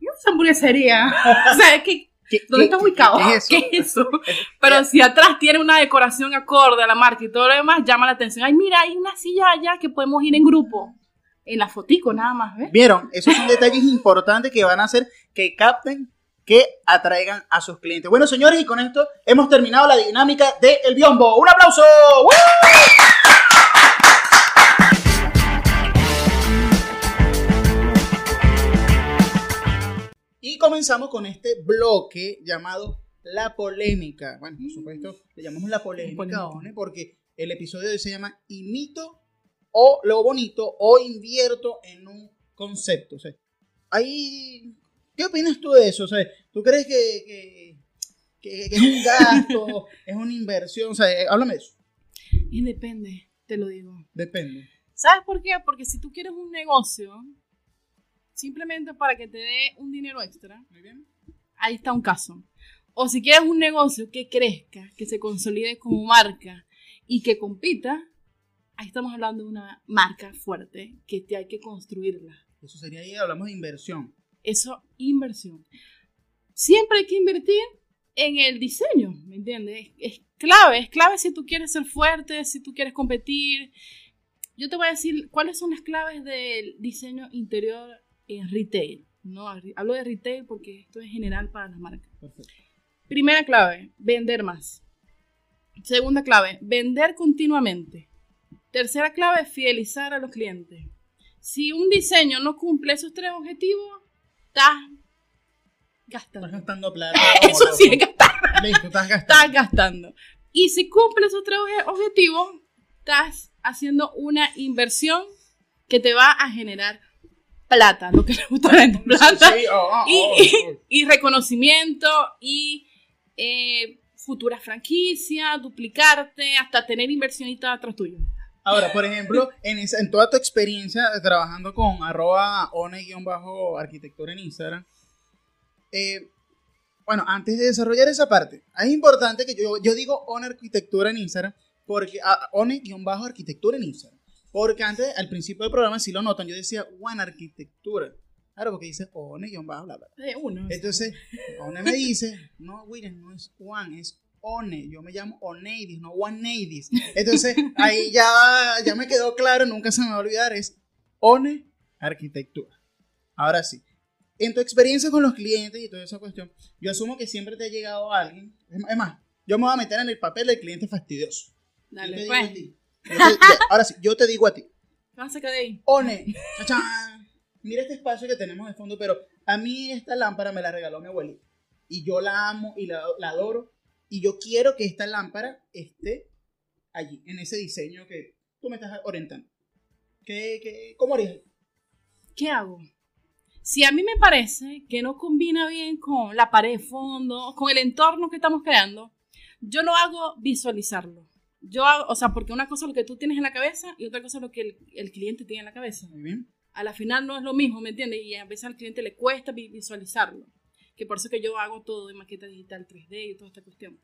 S2: ¿qué es esa hamburguesería? o sea, es que
S1: ¿Qué-
S2: ¿Dónde
S1: qué-
S2: está ubicado?
S1: qué- qué es eso?
S2: ¿Qué es eso? Pero si atrás tiene una decoración acorde a la marca y todo lo demás, llama la atención. Ay, mira, hay una silla allá que podemos ir en grupo. En la fotico nada más, ¿ves?
S1: Vieron, esos son detalles importantes que van a hacer que capten, que atraigan a sus clientes. Bueno, señores, y con esto hemos terminado la dinámica de El Biombo. ¡Un aplauso! ¡Woo! Y comenzamos con este bloque llamado La Polémica. Bueno, por supuesto, le llamamos La Polémica, porque el episodio de hoy se llama Imito o lo bonito o invierto en un concepto. O sea, ahí, ¿qué opinas tú de eso? O sea, ¿tú crees que, que- que- que es un gasto, es una inversión? O sea, eh, háblame de eso.
S2: Y depende, te lo digo.
S1: Depende.
S2: ¿Sabes por qué? Porque si tú quieres un negocio, simplemente para que te dé un dinero extra,
S1: Muy bien.
S2: ahí está un caso. O si quieres un negocio que crezca, que se consolide como marca y que compita, ahí estamos hablando de una marca fuerte que te hay que construirla.
S1: Eso sería ahí, hablamos de inversión.
S2: Eso, inversión. Siempre hay que invertir en el diseño, ¿me entiendes? Es, es clave, es clave si tú quieres ser fuerte, si tú quieres competir. Yo te voy a decir cuáles son las claves del diseño interior en retail. No, hablo de retail porque esto es general para las marcas.
S1: Perfecto.
S2: Primera clave, vender más. Segunda clave, vender continuamente. Tercera clave, fidelizar a los clientes. Si un diseño no cumple esos tres objetivos, estás gastando.
S1: Estás gastando plata.
S2: Eso sí es gastar,
S1: Listo, estás gastando.
S2: estás gastando. Y si cumple esos tres obje- objetivos, estás haciendo una inversión que te va a generar plata, lo que le gusta a la gente, plata,
S1: Sí, oh, oh,
S2: y,
S1: oh,
S2: y reconocimiento y eh, futuras franquicias, duplicarte, hasta tener inversionistas atrás tuyo.
S1: Ahora, por ejemplo, en, esa- en toda tu experiencia trabajando con arroba one-arquitectura en Instagram, eh, bueno, antes de desarrollar esa parte, es importante que yo, yo digo one arquitectura en Instagram, porque ah, one-arquitectura en Instagram, porque antes, al principio del programa, si lo notan, yo decía one arquitectura, claro, porque dice one-bla, bla, bla.
S2: Uno.
S1: Entonces, One me dice, no, William, no es One, es One. Yo me llamo Oneidis, no One Neidis. Entonces, ahí ya, ya me quedó claro, nunca se me va a olvidar, es One Arquitectura. Ahora sí, en tu experiencia con los clientes y toda esa cuestión, yo asumo que siempre te ha llegado alguien. Es más, yo me voy a meter en el papel del cliente fastidioso.
S2: Dale, pues.
S1: a ti. Te- ahora sí, yo te digo a ti.
S2: ¿Qué vas a sacar de ahí?
S1: One, chachán. mira este espacio que tenemos de fondo, pero a mí esta lámpara me la regaló mi abuelita. Y yo la amo y la, la adoro. Y yo quiero que esta lámpara esté allí, en ese diseño que tú me estás orientando. ¿Qué, qué, ¿Cómo harías?
S2: ¿Qué hago? Si a mí me parece que no combina bien con la pared de fondo, con el entorno que estamos creando, yo lo hago visualizarlo. Yo hago, o sea, porque una cosa es lo que tú tienes en la cabeza y otra cosa es lo que el, el cliente tiene en la cabeza.
S1: Muy bien.
S2: A la final no es lo mismo, ¿me entiendes? Y a veces al cliente le cuesta vi- visualizarlo. Que por eso que yo hago todo de maqueta digital 3D y toda esta cuestión.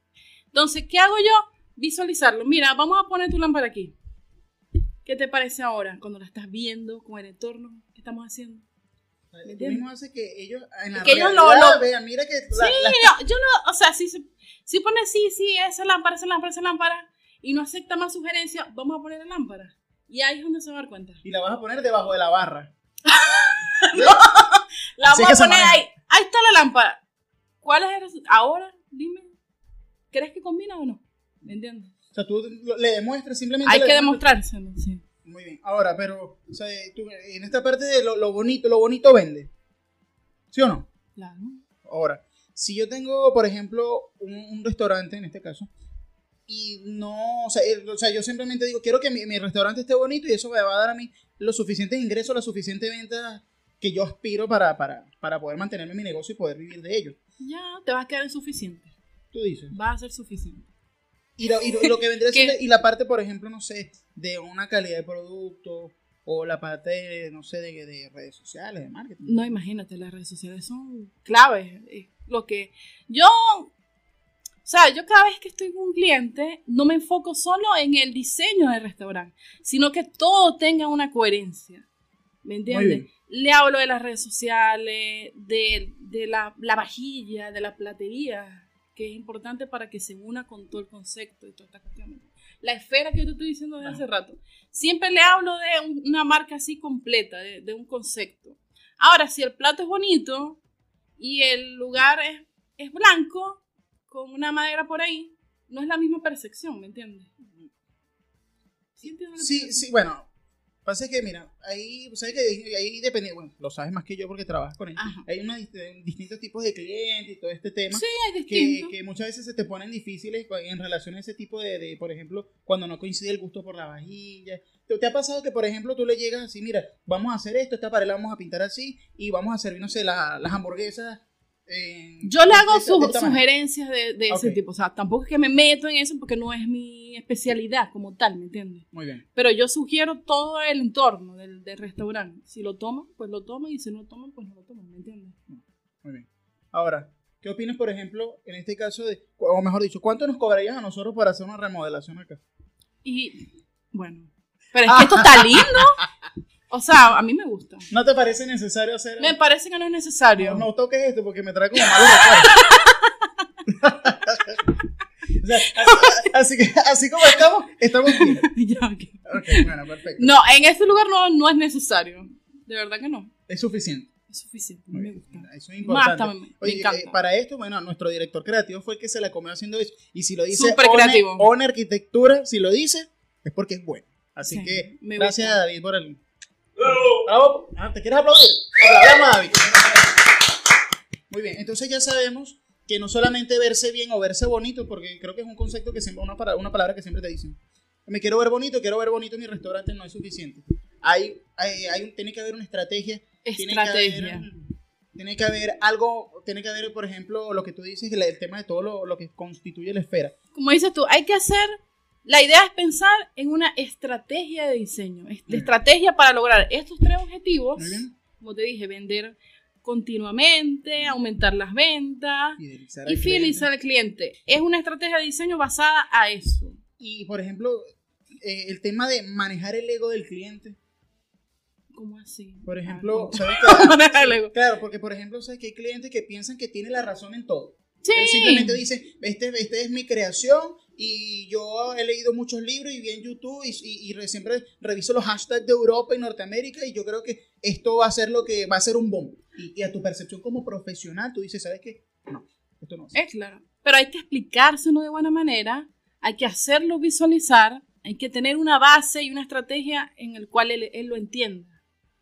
S2: Entonces, ¿qué hago yo? Visualizarlo. Mira, vamos a poner tu lámpara aquí. ¿Qué te parece ahora cuando la estás viendo con el entorno que estamos haciendo? Entiendes?
S1: mismo hace que ellos en la
S2: Que ellos lo- lo-
S1: vean, mira que la-
S2: Sí,
S1: la-
S2: yo, yo no, o sea, si, si pone sí, sí, esa lámpara, esa lámpara, esa lámpara, y no acepta más sugerencias, vamos a poner la lámpara. Y ahí es donde se va a dar cuenta.
S1: y la vas a poner debajo de la barra.
S2: La
S1: Así
S2: vamos a poner ahí. Ahí está la lámpara. ¿Cuál es el resultado? Ahora, dime, ¿crees que combina o no? ¿Me entiendes?
S1: O sea, tú le demuestras simplemente.
S2: Hay que demostrárselo, sí.
S1: Muy bien. Ahora, pero, o sea, tú, en esta parte de lo, lo bonito, lo bonito vende. ¿Sí o no?
S2: Claro.
S1: Ahora, si yo tengo, por ejemplo, un, un restaurante en este caso, y no, o sea, el- o sea, yo simplemente digo, quiero que mi, mi restaurante esté bonito y eso me va a dar a mí los suficientes ingresos, la suficiente venta que yo aspiro para, para, para poder mantenerme en mi negocio y poder vivir de ello.
S2: Ya, te vas a quedar insuficiente.
S1: Tú dices.
S2: Va a ser suficiente.
S1: Y lo, y lo- y lo que vendría siendo, y la parte, por ejemplo, no sé, de una calidad de producto, o la parte, de, no sé, de, de redes sociales, de marketing.
S2: No, imagínate, las redes sociales son claves. Es Lo que yo, o sea, yo cada vez que estoy con un cliente, no me enfoco solo en el diseño del restaurante, sino que todo tenga una coherencia. ¿Me entiendes? Le hablo de las redes sociales, de, de la, la vajilla, de la platería, que es importante para que se una con todo el concepto y toda esta cuestión. La esfera que yo te estoy diciendo desde hace rato. Siempre le hablo de un- una marca así completa, de, de un concepto. Ahora, si el plato es bonito y el lugar es, es blanco, con una madera por ahí, no es la misma percepción, ¿me entiendes? ¿Sí
S1: Sí, sí, bueno. Pasa que, mira, ahí, ¿sabes que ahí, ahí depende, bueno, lo sabes más que yo porque trabajas con él.
S2: Ajá.
S1: Hay unos dist- distintos tipos de clientes y todo este tema.
S2: Sí, es
S1: Que, que muchas veces se te ponen difíciles en relación a ese tipo de, de, por ejemplo, cuando no coincide el gusto por la vajilla. ¿Te, te ha pasado que, por ejemplo, tú le llegas así, mira, vamos a hacer esto, esta pared la vamos a pintar así y vamos a servir, no sé, la- las hamburguesas.
S2: Yo le hago
S1: esta-
S2: su-
S1: esta
S2: sugerencias de, de ese tipo. O sea, tampoco es que me meto en eso porque no es mi especialidad como tal, ¿me entiendes?
S1: Muy bien.
S2: Pero yo sugiero todo el entorno del, del restaurante. Si lo toman, pues lo toman. Y si no lo toman, pues no lo toman, ¿me entiendes?
S1: Muy bien. Ahora, ¿qué opinas, por ejemplo, en este caso de, o mejor dicho, cuánto nos cobrarías a nosotros para hacer una remodelación acá?
S2: Y bueno, pero es que esto está lindo. O sea, a mí me gusta.
S1: ¿No te parece necesario hacer?
S2: Me parece que no es necesario.
S1: No, no toques esto porque me trae como malos. O sea, así, así que, así como estamos, estamos bien.
S2: Ya, ok.
S1: Ok, bueno, perfecto.
S2: No, en este lugar no, no es necesario. De verdad que no.
S1: Es suficiente.
S2: Es suficiente. Me gusta.
S1: Eso es importante.
S2: me
S1: Oye, eh, para esto, bueno, nuestro director creativo fue el que se la comió haciendo eso. Y si lo dice
S2: Súper
S1: One-
S2: creativo.
S1: Arquitectura, si lo dice, es porque es bueno. Así
S2: Sí,
S1: que, gracias a David por el. Bravo. Ah, ¿Te quieres aplaudir? Aplaudamos a David. Muy bien, entonces ya sabemos que no solamente verse bien o verse bonito, porque creo que es un concepto que siempre, una, una palabra que siempre te dicen. me quiero ver bonito, quiero ver bonito en mi restaurante, no es suficiente. Hay, hay, hay un, tiene que haber una estrategia. Tiene que
S2: Estrategia.
S1: haber, tiene que haber algo, tiene que haber, por ejemplo, lo que tú dices, el, el tema de todo lo, lo que constituye la esfera.
S2: Como dices tú, hay que hacer. La idea es pensar en una estrategia de diseño.
S1: Mm.
S2: Estrategia para lograr estos tres objetivos. Como te dije, vender continuamente, aumentar las ventas
S1: Fidelizar al
S2: y fidelizar al cliente. Es una estrategia de diseño basada a eso.
S1: Y, por ejemplo, eh, el tema de manejar el ego del cliente.
S2: ¿Cómo así?
S1: Por ejemplo,
S2: Ah,
S1: ¿sabes.
S2: Manejar el ego.
S1: Claro, porque, por ejemplo, ¿sabes que hay clientes que piensan que tiene la razón en todo?
S2: Sí.
S1: Él simplemente dice, este, este es mi creación y yo he leído muchos libros y vi en YouTube y, y- y re- siempre reviso los hashtags de Europa y Norteamérica y yo creo que esto va a ser lo que va a ser un boom. Y, a tu percepción como profesional, tú dices, ¿sabes qué? No, esto no es.
S2: Es claro. Pero hay que explicárselo de buena manera, hay que hacerlo visualizar, hay que tener una base y una estrategia en el cual él, él lo entienda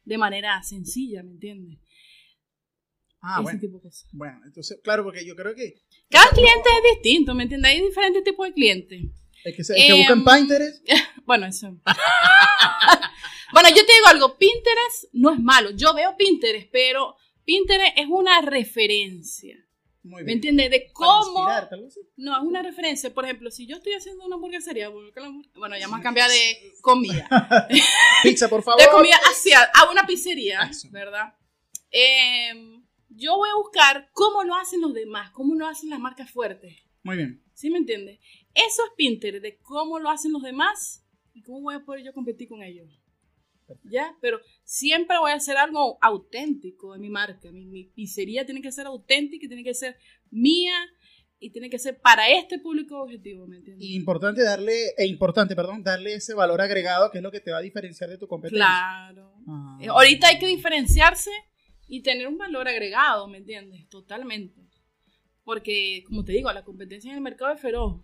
S2: de manera sencilla, ¿me entiendes?
S1: Ah, bueno.
S2: tipo de cosas.
S1: Bueno, entonces, claro, porque yo creo que
S2: Cada cliente es distinto, ¿me entiendes? Hay diferentes tipos de clientes.
S1: el que, se, el que busca en
S2: Em,
S1: Pinterest,
S2: Bueno, eso. bueno, yo te digo algo, Pinterest no es malo. Yo veo Pinterest, pero Pinterest es una referencia.
S1: muy
S2: ¿Me
S1: bien.
S2: entiendes? De cómo
S1: así.
S2: No, es una referencia. Por ejemplo, si yo estoy haciendo una hamburguesería, bueno, ya a cambiar de comida.
S1: Pizza, por favor.
S2: De comida hacia a una pizzería,
S1: Eso.
S2: ¿verdad? Em, yo voy a buscar cómo lo hacen los demás, cómo lo hacen las marcas fuertes.
S1: Muy bien.
S2: ¿Sí me entiendes? Eso es Pinterest, de cómo lo hacen los demás y cómo voy a poder yo competir con ellos. ¿Ya? Pero siempre voy a hacer algo auténtico de mi marca. Mi, mi pizzería tiene que ser auténtica, tiene que ser mía y tiene que ser para este público objetivo, ¿me entiendes?
S1: Y importante darle, e importante, perdón, darle ese valor agregado que es lo que te va a diferenciar de tu competencia.
S2: Claro.
S1: Ah.
S2: Eh, Ahorita hay que diferenciarse y tener un valor agregado, ¿me entiendes? Totalmente. Porque, como te digo, la competencia en el mercado es feroz.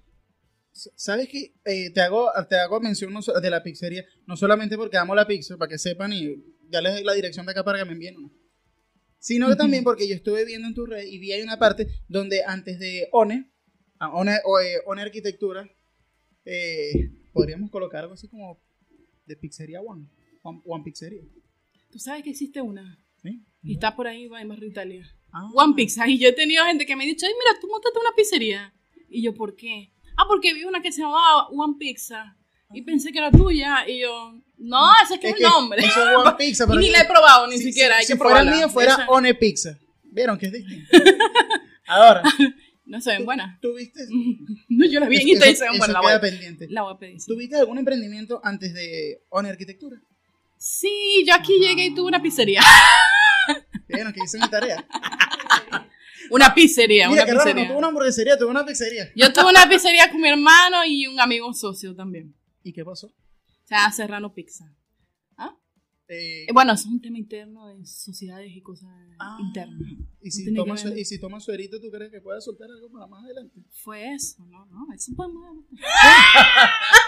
S1: ¿Sabes qué? Eh, te, hago, te hago mención de la pizzería, no solamente porque amo la pizza, para que sepan y ya les doy la dirección de acá para que me envíen una, sino que también porque yo estuve viendo en tu red y vi hay una parte donde antes de ONE, ONE, eh, ONE Arquitectura, eh, podríamos colocar algo así como de pizzería One, One, One Pizzería.
S2: Tú sabes que existe una.
S1: ¿Sí?
S2: Y está por ahí, va en Barrio Italia.
S1: Ah.
S2: One Pizza. Y yo he tenido gente que me ha dicho, ay, mira, tú montaste una pizzería. Y yo, ¿por qué? Ah, porque vi una que se llamaba One Pizza. Y pensé que era tuya. Y yo, no, ese es que es, el nombre.
S1: Eso es One Pizza.
S2: y
S1: pero
S2: ni la he probado, ni
S1: si-
S2: siquiera.
S1: si-
S2: hay
S1: si
S2: que
S1: fuera mío, fuera
S2: Esa-
S1: One Pizza. ¿Vieron que es distinto? Ahora,
S2: No se ven buenas.
S1: ¿tuviste?
S2: No, yo las vi en Instagram y se
S1: eso
S2: ven buenas. La voy, a pedir. sí.
S1: ¿Tuviste algún emprendimiento antes de ONE Arquitectura?
S2: Sí, yo aquí llegué y tuve una pizzería.
S1: Vieron que hice mi tarea.
S2: Una pizzería,
S1: Mira,
S2: una
S1: qué raro, no
S2: pizzería.
S1: tuve una hamburguesería, tuve una pizzería.
S2: Yo tuve una pizzería con mi hermano y un amigo socio también.
S1: ¿Y qué pasó?
S2: O sea, Serrano Pizza. ¿Ah?
S1: Eh,
S2: Eh, Bueno, eso es un tema interno de sociedades y cosas
S1: ah,
S2: internas.
S1: ¿Y si,
S2: tiene que
S1: toma,
S2: ver.
S1: su- ¿Y si suerito, tú crees que pueda soltar algo para más adelante?
S2: Fue eso, no, no, eso podemos...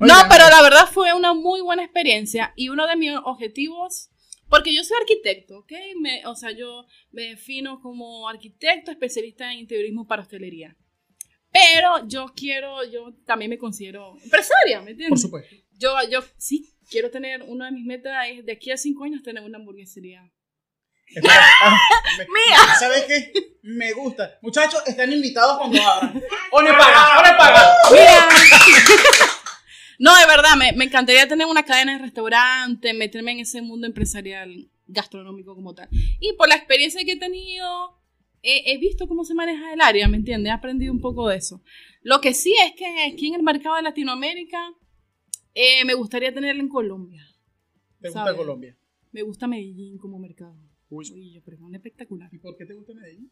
S2: No, pero la verdad fue una muy buena experiencia y uno de mis objetivos, porque yo soy arquitecto, ¿ok? Me- o sea, yo me defino como arquitecto especialista en interiorismo para hostelería. Pero yo quiero, yo también me considero empresaria, ¿me entiendes?
S1: Por supuesto.
S2: Yo, yo sí quiero tener, una de mis metas es de aquí a cinco años tener una hamburguesería.
S1: Espera, ah, me-
S2: Mía.
S1: ¿Sabes qué? Me gusta. Muchachos, están invitados cuando abran. ¡One paga! ¡One paga!
S2: Mira. No, de verdad, me, me encantaría tener una cadena de restaurante, meterme en ese mundo empresarial gastronómico como tal. Y por la experiencia que he tenido, he, he visto cómo se maneja el área, ¿me entiendes? He aprendido un poco de eso. Lo que sí es que aquí en el mercado de Latinoamérica, eh, me gustaría tenerla en Colombia.
S1: ¿Te gusta
S2: ¿Sabes?
S1: Colombia?
S2: Me gusta Medellín como mercado.
S1: Uy.
S2: Uy, yo que es espectacular.
S1: ¿Y por qué te gusta Medellín?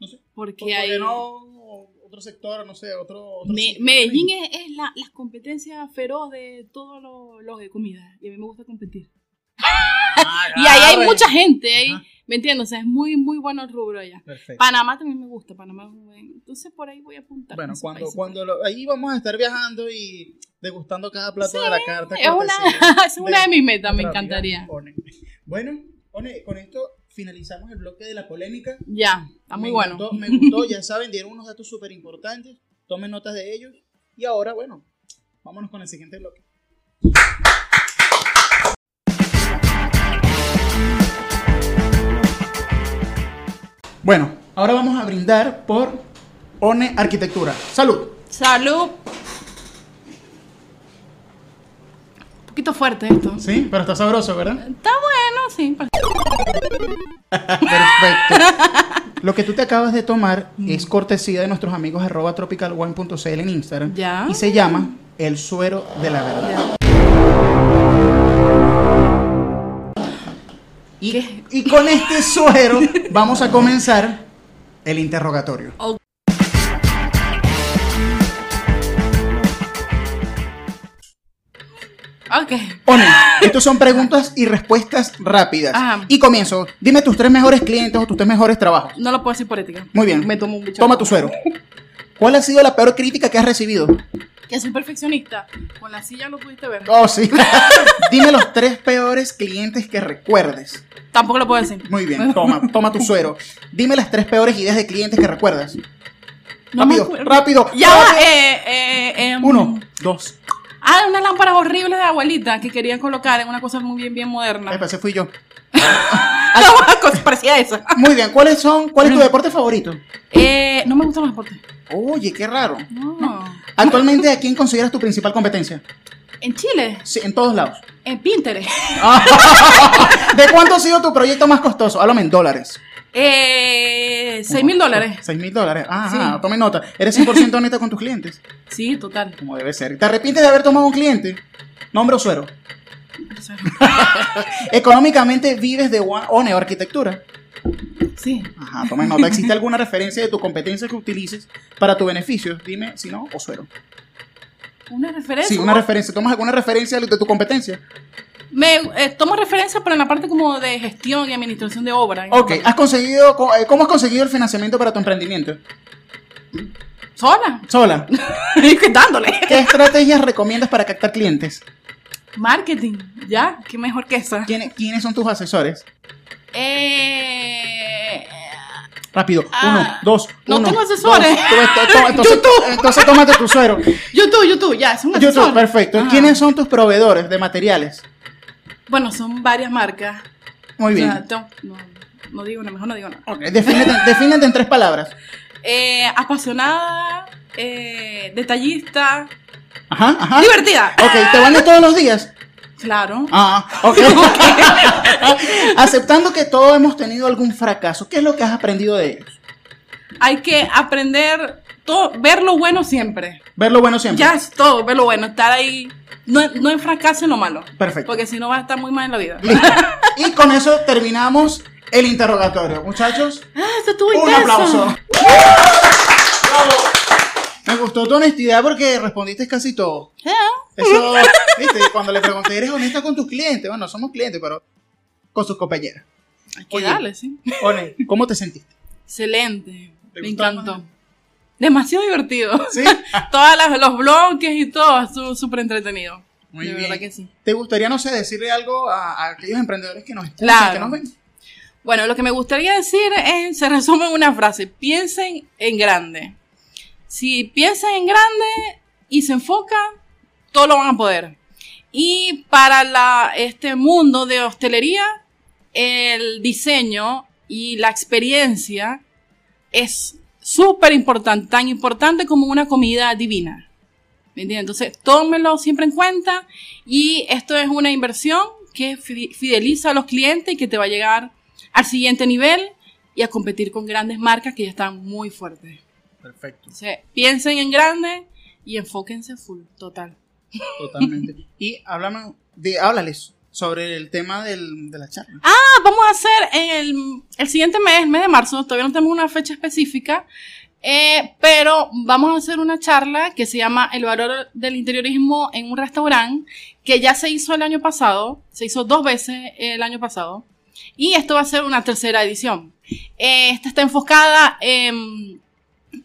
S1: No sé.
S2: Porque
S1: ¿Por,
S2: hay...
S1: no otro sector, no sé, otro... otro
S2: Me-? Medellín es, es la, la competencia feroz de todos los los de comida. Y a mí me gusta competir.
S1: Ah,
S2: Y ahí hay mucha gente, ahí. ¿me entiendes? O sea, es muy, muy bueno el rubro allá.
S1: Perfecto.
S2: Panamá también me gusta, Panamá es muy bueno. Entonces por ahí voy a apuntar.
S1: Bueno, cuando, cuando lo- ahí vamos a estar viajando y degustando cada plato
S2: Sí,
S1: de la carta.
S2: Es una, es una de mis metas, me encantaría.
S1: amiga One. Bueno, One, con esto finalizamos el bloque de la polémica.
S2: Ya, está muy
S1: me
S2: bueno.
S1: Gustó, me gustó, ya saben, dieron unos datos súper importantes. Tomen notas de ellos. Y ahora, bueno, Vámonos con el siguiente bloque. Bueno, ahora vamos a brindar por ONE Arquitectura. Salud.
S2: Salud. Un poquito fuerte esto.
S1: Sí, pero está sabroso, ¿verdad?
S2: Está bueno, sí.
S1: Perfecto. Lo que tú te acabas de tomar es cortesía de nuestros amigos arroba tropicalwine.cl en Instagram.
S2: Ya.
S1: Y se llama El Suero de la Verdad. Y, y con este suero vamos a comenzar el interrogatorio.
S2: Ok.
S1: One, estos son preguntas y respuestas rápidas.
S2: Ajá.
S1: Y comienzo. Dime tus tres mejores clientes o tus tres mejores trabajos.
S2: No lo puedo decir por ética.
S1: Muy bien.
S2: Me tomo un bicho.
S1: Toma tu suero. ¿Cuál ha sido la peor crítica que has recibido?
S2: Que soy perfeccionista. Con la silla lo pudiste ver.
S1: Oh, sí. Dime los tres peores clientes que recuerdes.
S2: Tampoco lo puedo decir.
S1: Muy bien, toma, toma tu suero. Dime las tres peores ideas de clientes que recuerdas.
S2: No
S1: rápido, rápido.
S2: Ya va,
S1: rápido.
S2: eh, eh, em,
S1: Uno, dos.
S2: Ah, unas lámparas horribles de abuelita que querían colocar en una cosa muy bien, bien moderna.
S1: Ese fui yo.
S2: Una cosa parecida a esa.
S1: Muy bien, ¿cuáles son? ¿Cuál es tu deporte favorito?
S2: Eh, no me gustan los deportes.
S1: Oye, qué raro.
S2: No.
S1: Actualmente, ¿a quién consideras tu principal competencia?
S2: En Chile,
S1: Sí, en todos lados.
S2: en Pinterest.
S1: ¿De cuánto ha sido tu proyecto más costoso? Háblame en dólares.
S2: Eh, 6 mil dólares.
S1: 6 mil dólares. Ajá,
S2: Sí.
S1: tome nota. ¿Eres 100% honesta con tus clientes?
S2: Sí, total.
S1: Como debe ser. ¿Te arrepientes de haber tomado un cliente? ¿Nombre o suero? ¿Económicamente vives de ONE o arquitectura?
S2: Sí.
S1: Ajá, tome nota. ¿Existe alguna referencia de tu competencia que utilices para tu beneficio? Dime si no o suero.
S2: ¿Una referencia?
S1: Sí, una referencia. ¿Tomas alguna referencia de tu competencia?
S2: Me eh, tomo referencia, pero en la parte como de gestión y administración de obra.
S1: Ok. ¿Has conseguido, co- eh, ¿Cómo has conseguido el financiamiento para tu emprendimiento?
S2: Sola.
S1: Sola.
S2: Y dándole.
S1: ¿Qué estrategias recomiendas para captar clientes?
S2: Marketing. Ya, qué mejor que esa.
S1: ¿Quiénes, quiénes son tus asesores?
S2: Eh,
S1: Rápido.
S2: Ah,
S1: uno, dos,
S2: no
S1: uno,
S2: tengo asesores.
S1: dos. Entonces,
S2: YouTube.
S1: entonces tómate tu suero.
S2: YouTube, YouTube, ya, es un
S1: YouTube,
S2: asesor.
S1: perfecto.
S2: Ajá.
S1: ¿Quiénes son tus proveedores de materiales?
S2: Bueno, son varias marcas.
S1: Muy bien.
S2: O sea, no, no, no digo nada, mejor no digo nada.
S1: Ok, defínete, defínete en tres palabras.
S2: Eh, apasionada, eh, detallista,
S1: Ajá, ajá.
S2: divertida.
S1: Ok, ¿te bañas todos los días?
S2: Claro.
S1: Ah, ok. Aceptando que todos hemos tenido algún fracaso, ¿qué es lo que has aprendido de ellos?
S2: Hay que aprender todo, ver lo bueno siempre.
S1: Ver lo bueno siempre.
S2: Ya es todo, ver lo bueno, estar ahí. No, no en fracaso en lo malo.
S1: Perfecto.
S2: Porque si no vas a estar muy mal en la vida.
S1: Listo. Y con eso terminamos el interrogatorio. Muchachos,
S2: Ah, esto estuvo
S1: un
S2: intenso.
S1: aplauso. Bravo. Me gustó tu honestidad porque respondiste casi todo.
S2: Ya.
S1: Eso, viste, cuando le pregunté, ¿eres honesta con tus clientes? Bueno, somos clientes, pero con sus compañeras.
S2: Hay que
S1: Oye.
S2: darle, sí.
S1: One, ¿cómo te sentiste?
S2: Excelente.
S1: ¿Te
S2: Me encantó. Demasiado divertido.
S1: Sí.
S2: Todas las, los bloques y todo, súper entretenido.
S1: Muy
S2: de
S1: bien.
S2: verdad que sí.
S1: ¿Te gustaría, no sé, decirle algo a, a aquellos emprendedores que nos escuchan,
S2: Claro.
S1: que nos ven?
S2: Bueno, lo que me gustaría decir es, se resume en una frase, piensen en grande. Si piensan en grande y se enfocan, todo lo van a poder. Y para la, este mundo de hostelería, el diseño y la experiencia es súper importante, tan importante como una comida divina. ¿Me entiendes? Entonces, tómenlo siempre en cuenta y esto es una inversión que fi- fideliza a los clientes y que te va a llegar al siguiente nivel y a competir con grandes marcas que ya están muy fuertes.
S1: Perfecto,
S2: Entonces, piensen en grande y enfóquense full, total.
S1: totalmente. y háblame, de, háblales sobre el tema del, de la charla.
S2: Ah, vamos a hacer el, el siguiente mes, mes de marzo, todavía no tenemos una fecha específica, eh, pero vamos a hacer una charla que se llama El valor del interiorismo en un restaurante, que ya se hizo el año pasado, se hizo dos veces el año pasado, y esto va a ser una tercera edición. Eh, esta está enfocada en,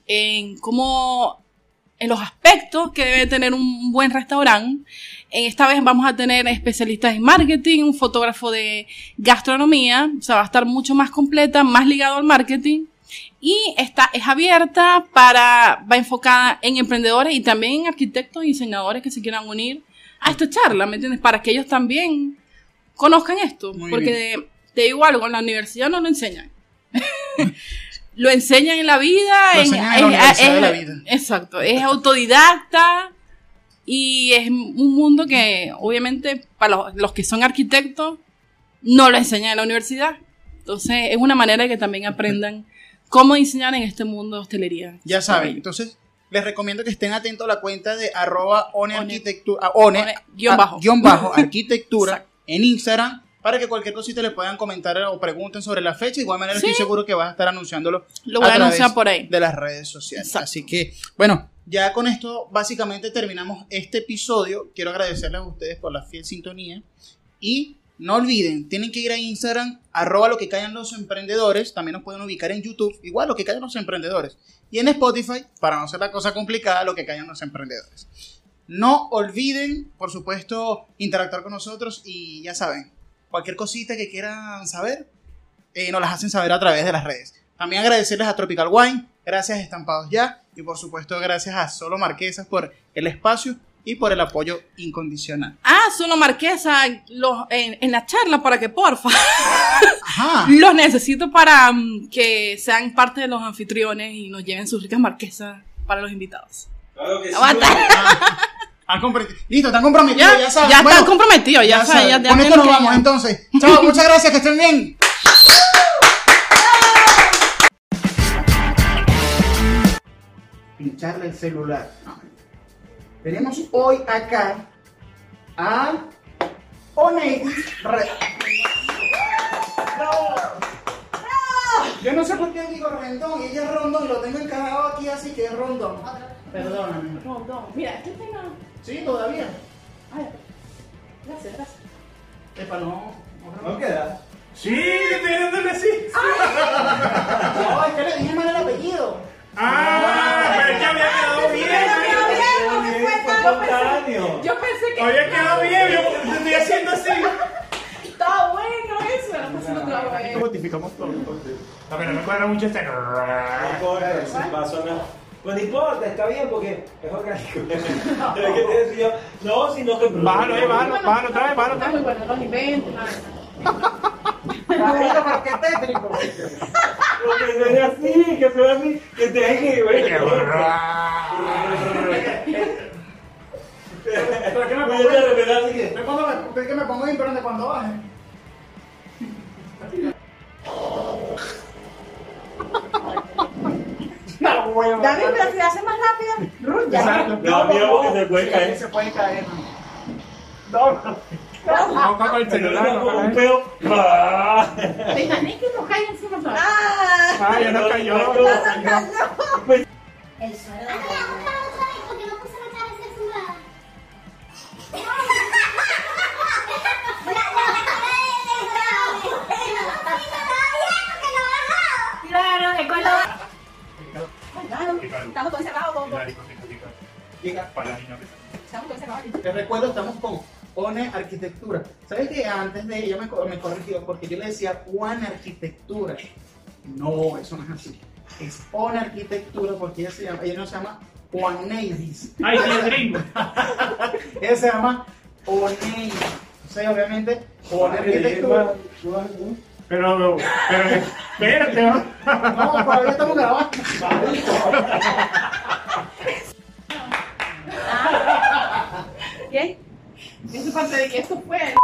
S2: en cómo, en los aspectos que debe tener un buen restaurante. En esta vez vamos a tener especialistas en marketing, un fotógrafo de gastronomía, o sea, va a estar mucho más completa, más ligado al marketing. Y está, es abierta para, va enfocada en emprendedores y también en arquitectos y diseñadores que se quieran unir a esta charla, ¿me entiendes? Para que ellos también conozcan esto.
S1: Muy
S2: porque te digo algo, en la universidad no lo enseñan. lo enseñan en la vida.
S1: Lo
S2: en-
S1: la de la vida.
S2: Exacto, es autodidacta y es un mundo que obviamente para los, los que son arquitectos no lo enseñan en la universidad. Entonces es una manera de que también aprendan cómo diseñar en este mundo de hostelería.
S1: Ya saben, entonces les recomiendo que estén atentos a la cuenta de arroba one arquitectura, ah, one,
S2: One, guion
S1: ah,
S2: bajo.
S1: guion bajo arquitectura en Instagram para que cualquier cosita le puedan comentar o pregunten sobre la fecha. De igual manera
S2: Sí.
S1: estoy seguro que vas a estar anunciándolo
S2: Lo voy a anunciar por ahí.
S1: de las redes sociales.
S2: Exacto.
S1: Así que, bueno, ya con esto básicamente terminamos este episodio. Quiero agradecerles a ustedes por la fiel sintonía y no olviden, tienen que ir a Instagram, arroba lo que callan los emprendedores. También nos pueden ubicar en YouTube, igual lo que callan los emprendedores. Y en Spotify, para no hacer la cosa complicada, lo que callan los emprendedores. No olviden, por supuesto, interactuar con nosotros y ya saben, cualquier cosita que quieran saber, eh, nos las hacen saber a través de las redes. También agradecerles a Tropical Wine, gracias a Estampados Ya y por supuesto gracias a Solo Marquesas por el espacio y por el apoyo incondicional.
S2: Ah, solo Marquesa, los, en, en la charla para que porfa.
S1: Ajá.
S2: Los necesito para mm, que sean parte de los anfitriones y nos lleven sus ricas marquesas para los invitados.
S4: Claro que sí.
S1: Listo, están comprometidos,
S2: Ya,
S1: ya, saben.
S2: ya
S1: Bueno,
S2: están comprometidos, ya,
S1: ya
S2: saben,
S1: saben.
S2: ya, ya
S1: Con esto nos vamos entonces. Chao, muchas gracias, que estén bien. Pincharle el celular. Tenemos hoy acá a Red. Yo no sé por qué digo rendón y ella es rondón y lo tengo encargado aquí así que es rondón. Perdóname.
S2: Rondón. Mira, este tenga.
S1: Sí, todavía.
S2: Ay, gracias, gracias.
S1: Epa, no. no,
S4: ¿No queda?
S5: Sí, dándole así.
S1: No, es que le dije mal el apellido.
S5: Ah, pero es que había quedado bien.
S4: Fue espontáneo.
S2: Yo pensé que
S5: Había quedado bien, yo estoy haciendo así.
S2: estaba bueno eso. No pensé que estaba bueno.
S5: Notificamos todo. No, pero no cuadra mucho este.
S4: No importa, si pasó nada. Pues no importa, está bien porque es orgánico. Pero que te decía, no, sino que.
S5: Bájalo, eh, bájalo, bájalo otra vez, bájalo
S2: Está
S5: otra
S2: muy
S5: vez.
S2: bueno, los inventos, nada.
S1: pero qué tétrico.
S4: Que se vea así, que se vea así, que te deje
S1: Pero que me pongo, me, que me pongo cuando baje.
S6: David, pero si lo hace más rápido, Ruth, ya.
S1: Exacto.
S4: No, porque se puede caer.
S1: Se puede caer.
S5: No cago el celular, no
S4: un
S5: cago.
S4: peo. Ah.
S2: Te imaginé que nos cae encima vez.
S6: Ah,
S5: Ah, ya no cayó.
S6: no, no, no. El suelo
S7: no cara de sudada.
S6: Estamos todos cerrados, Bobo. Estamos todos cerrados.
S1: Te recuerdo, estamos con One Arquitectura. ¿Sabes que antes de ella me, me corrigió? Porque yo le decía One Arquitectura. No, eso no es así. Es One Arquitectura porque ella, se llama, ella no se llama Oneidis.
S5: Ay, es gringo.
S1: Ella se llama Oneidis. O sea, obviamente, One Arquitectura.
S5: Pero, pero, espérate, ¿no?
S1: No, todavía estamos grabando.
S2: ¿Qué? Eso es parte de que esto fue.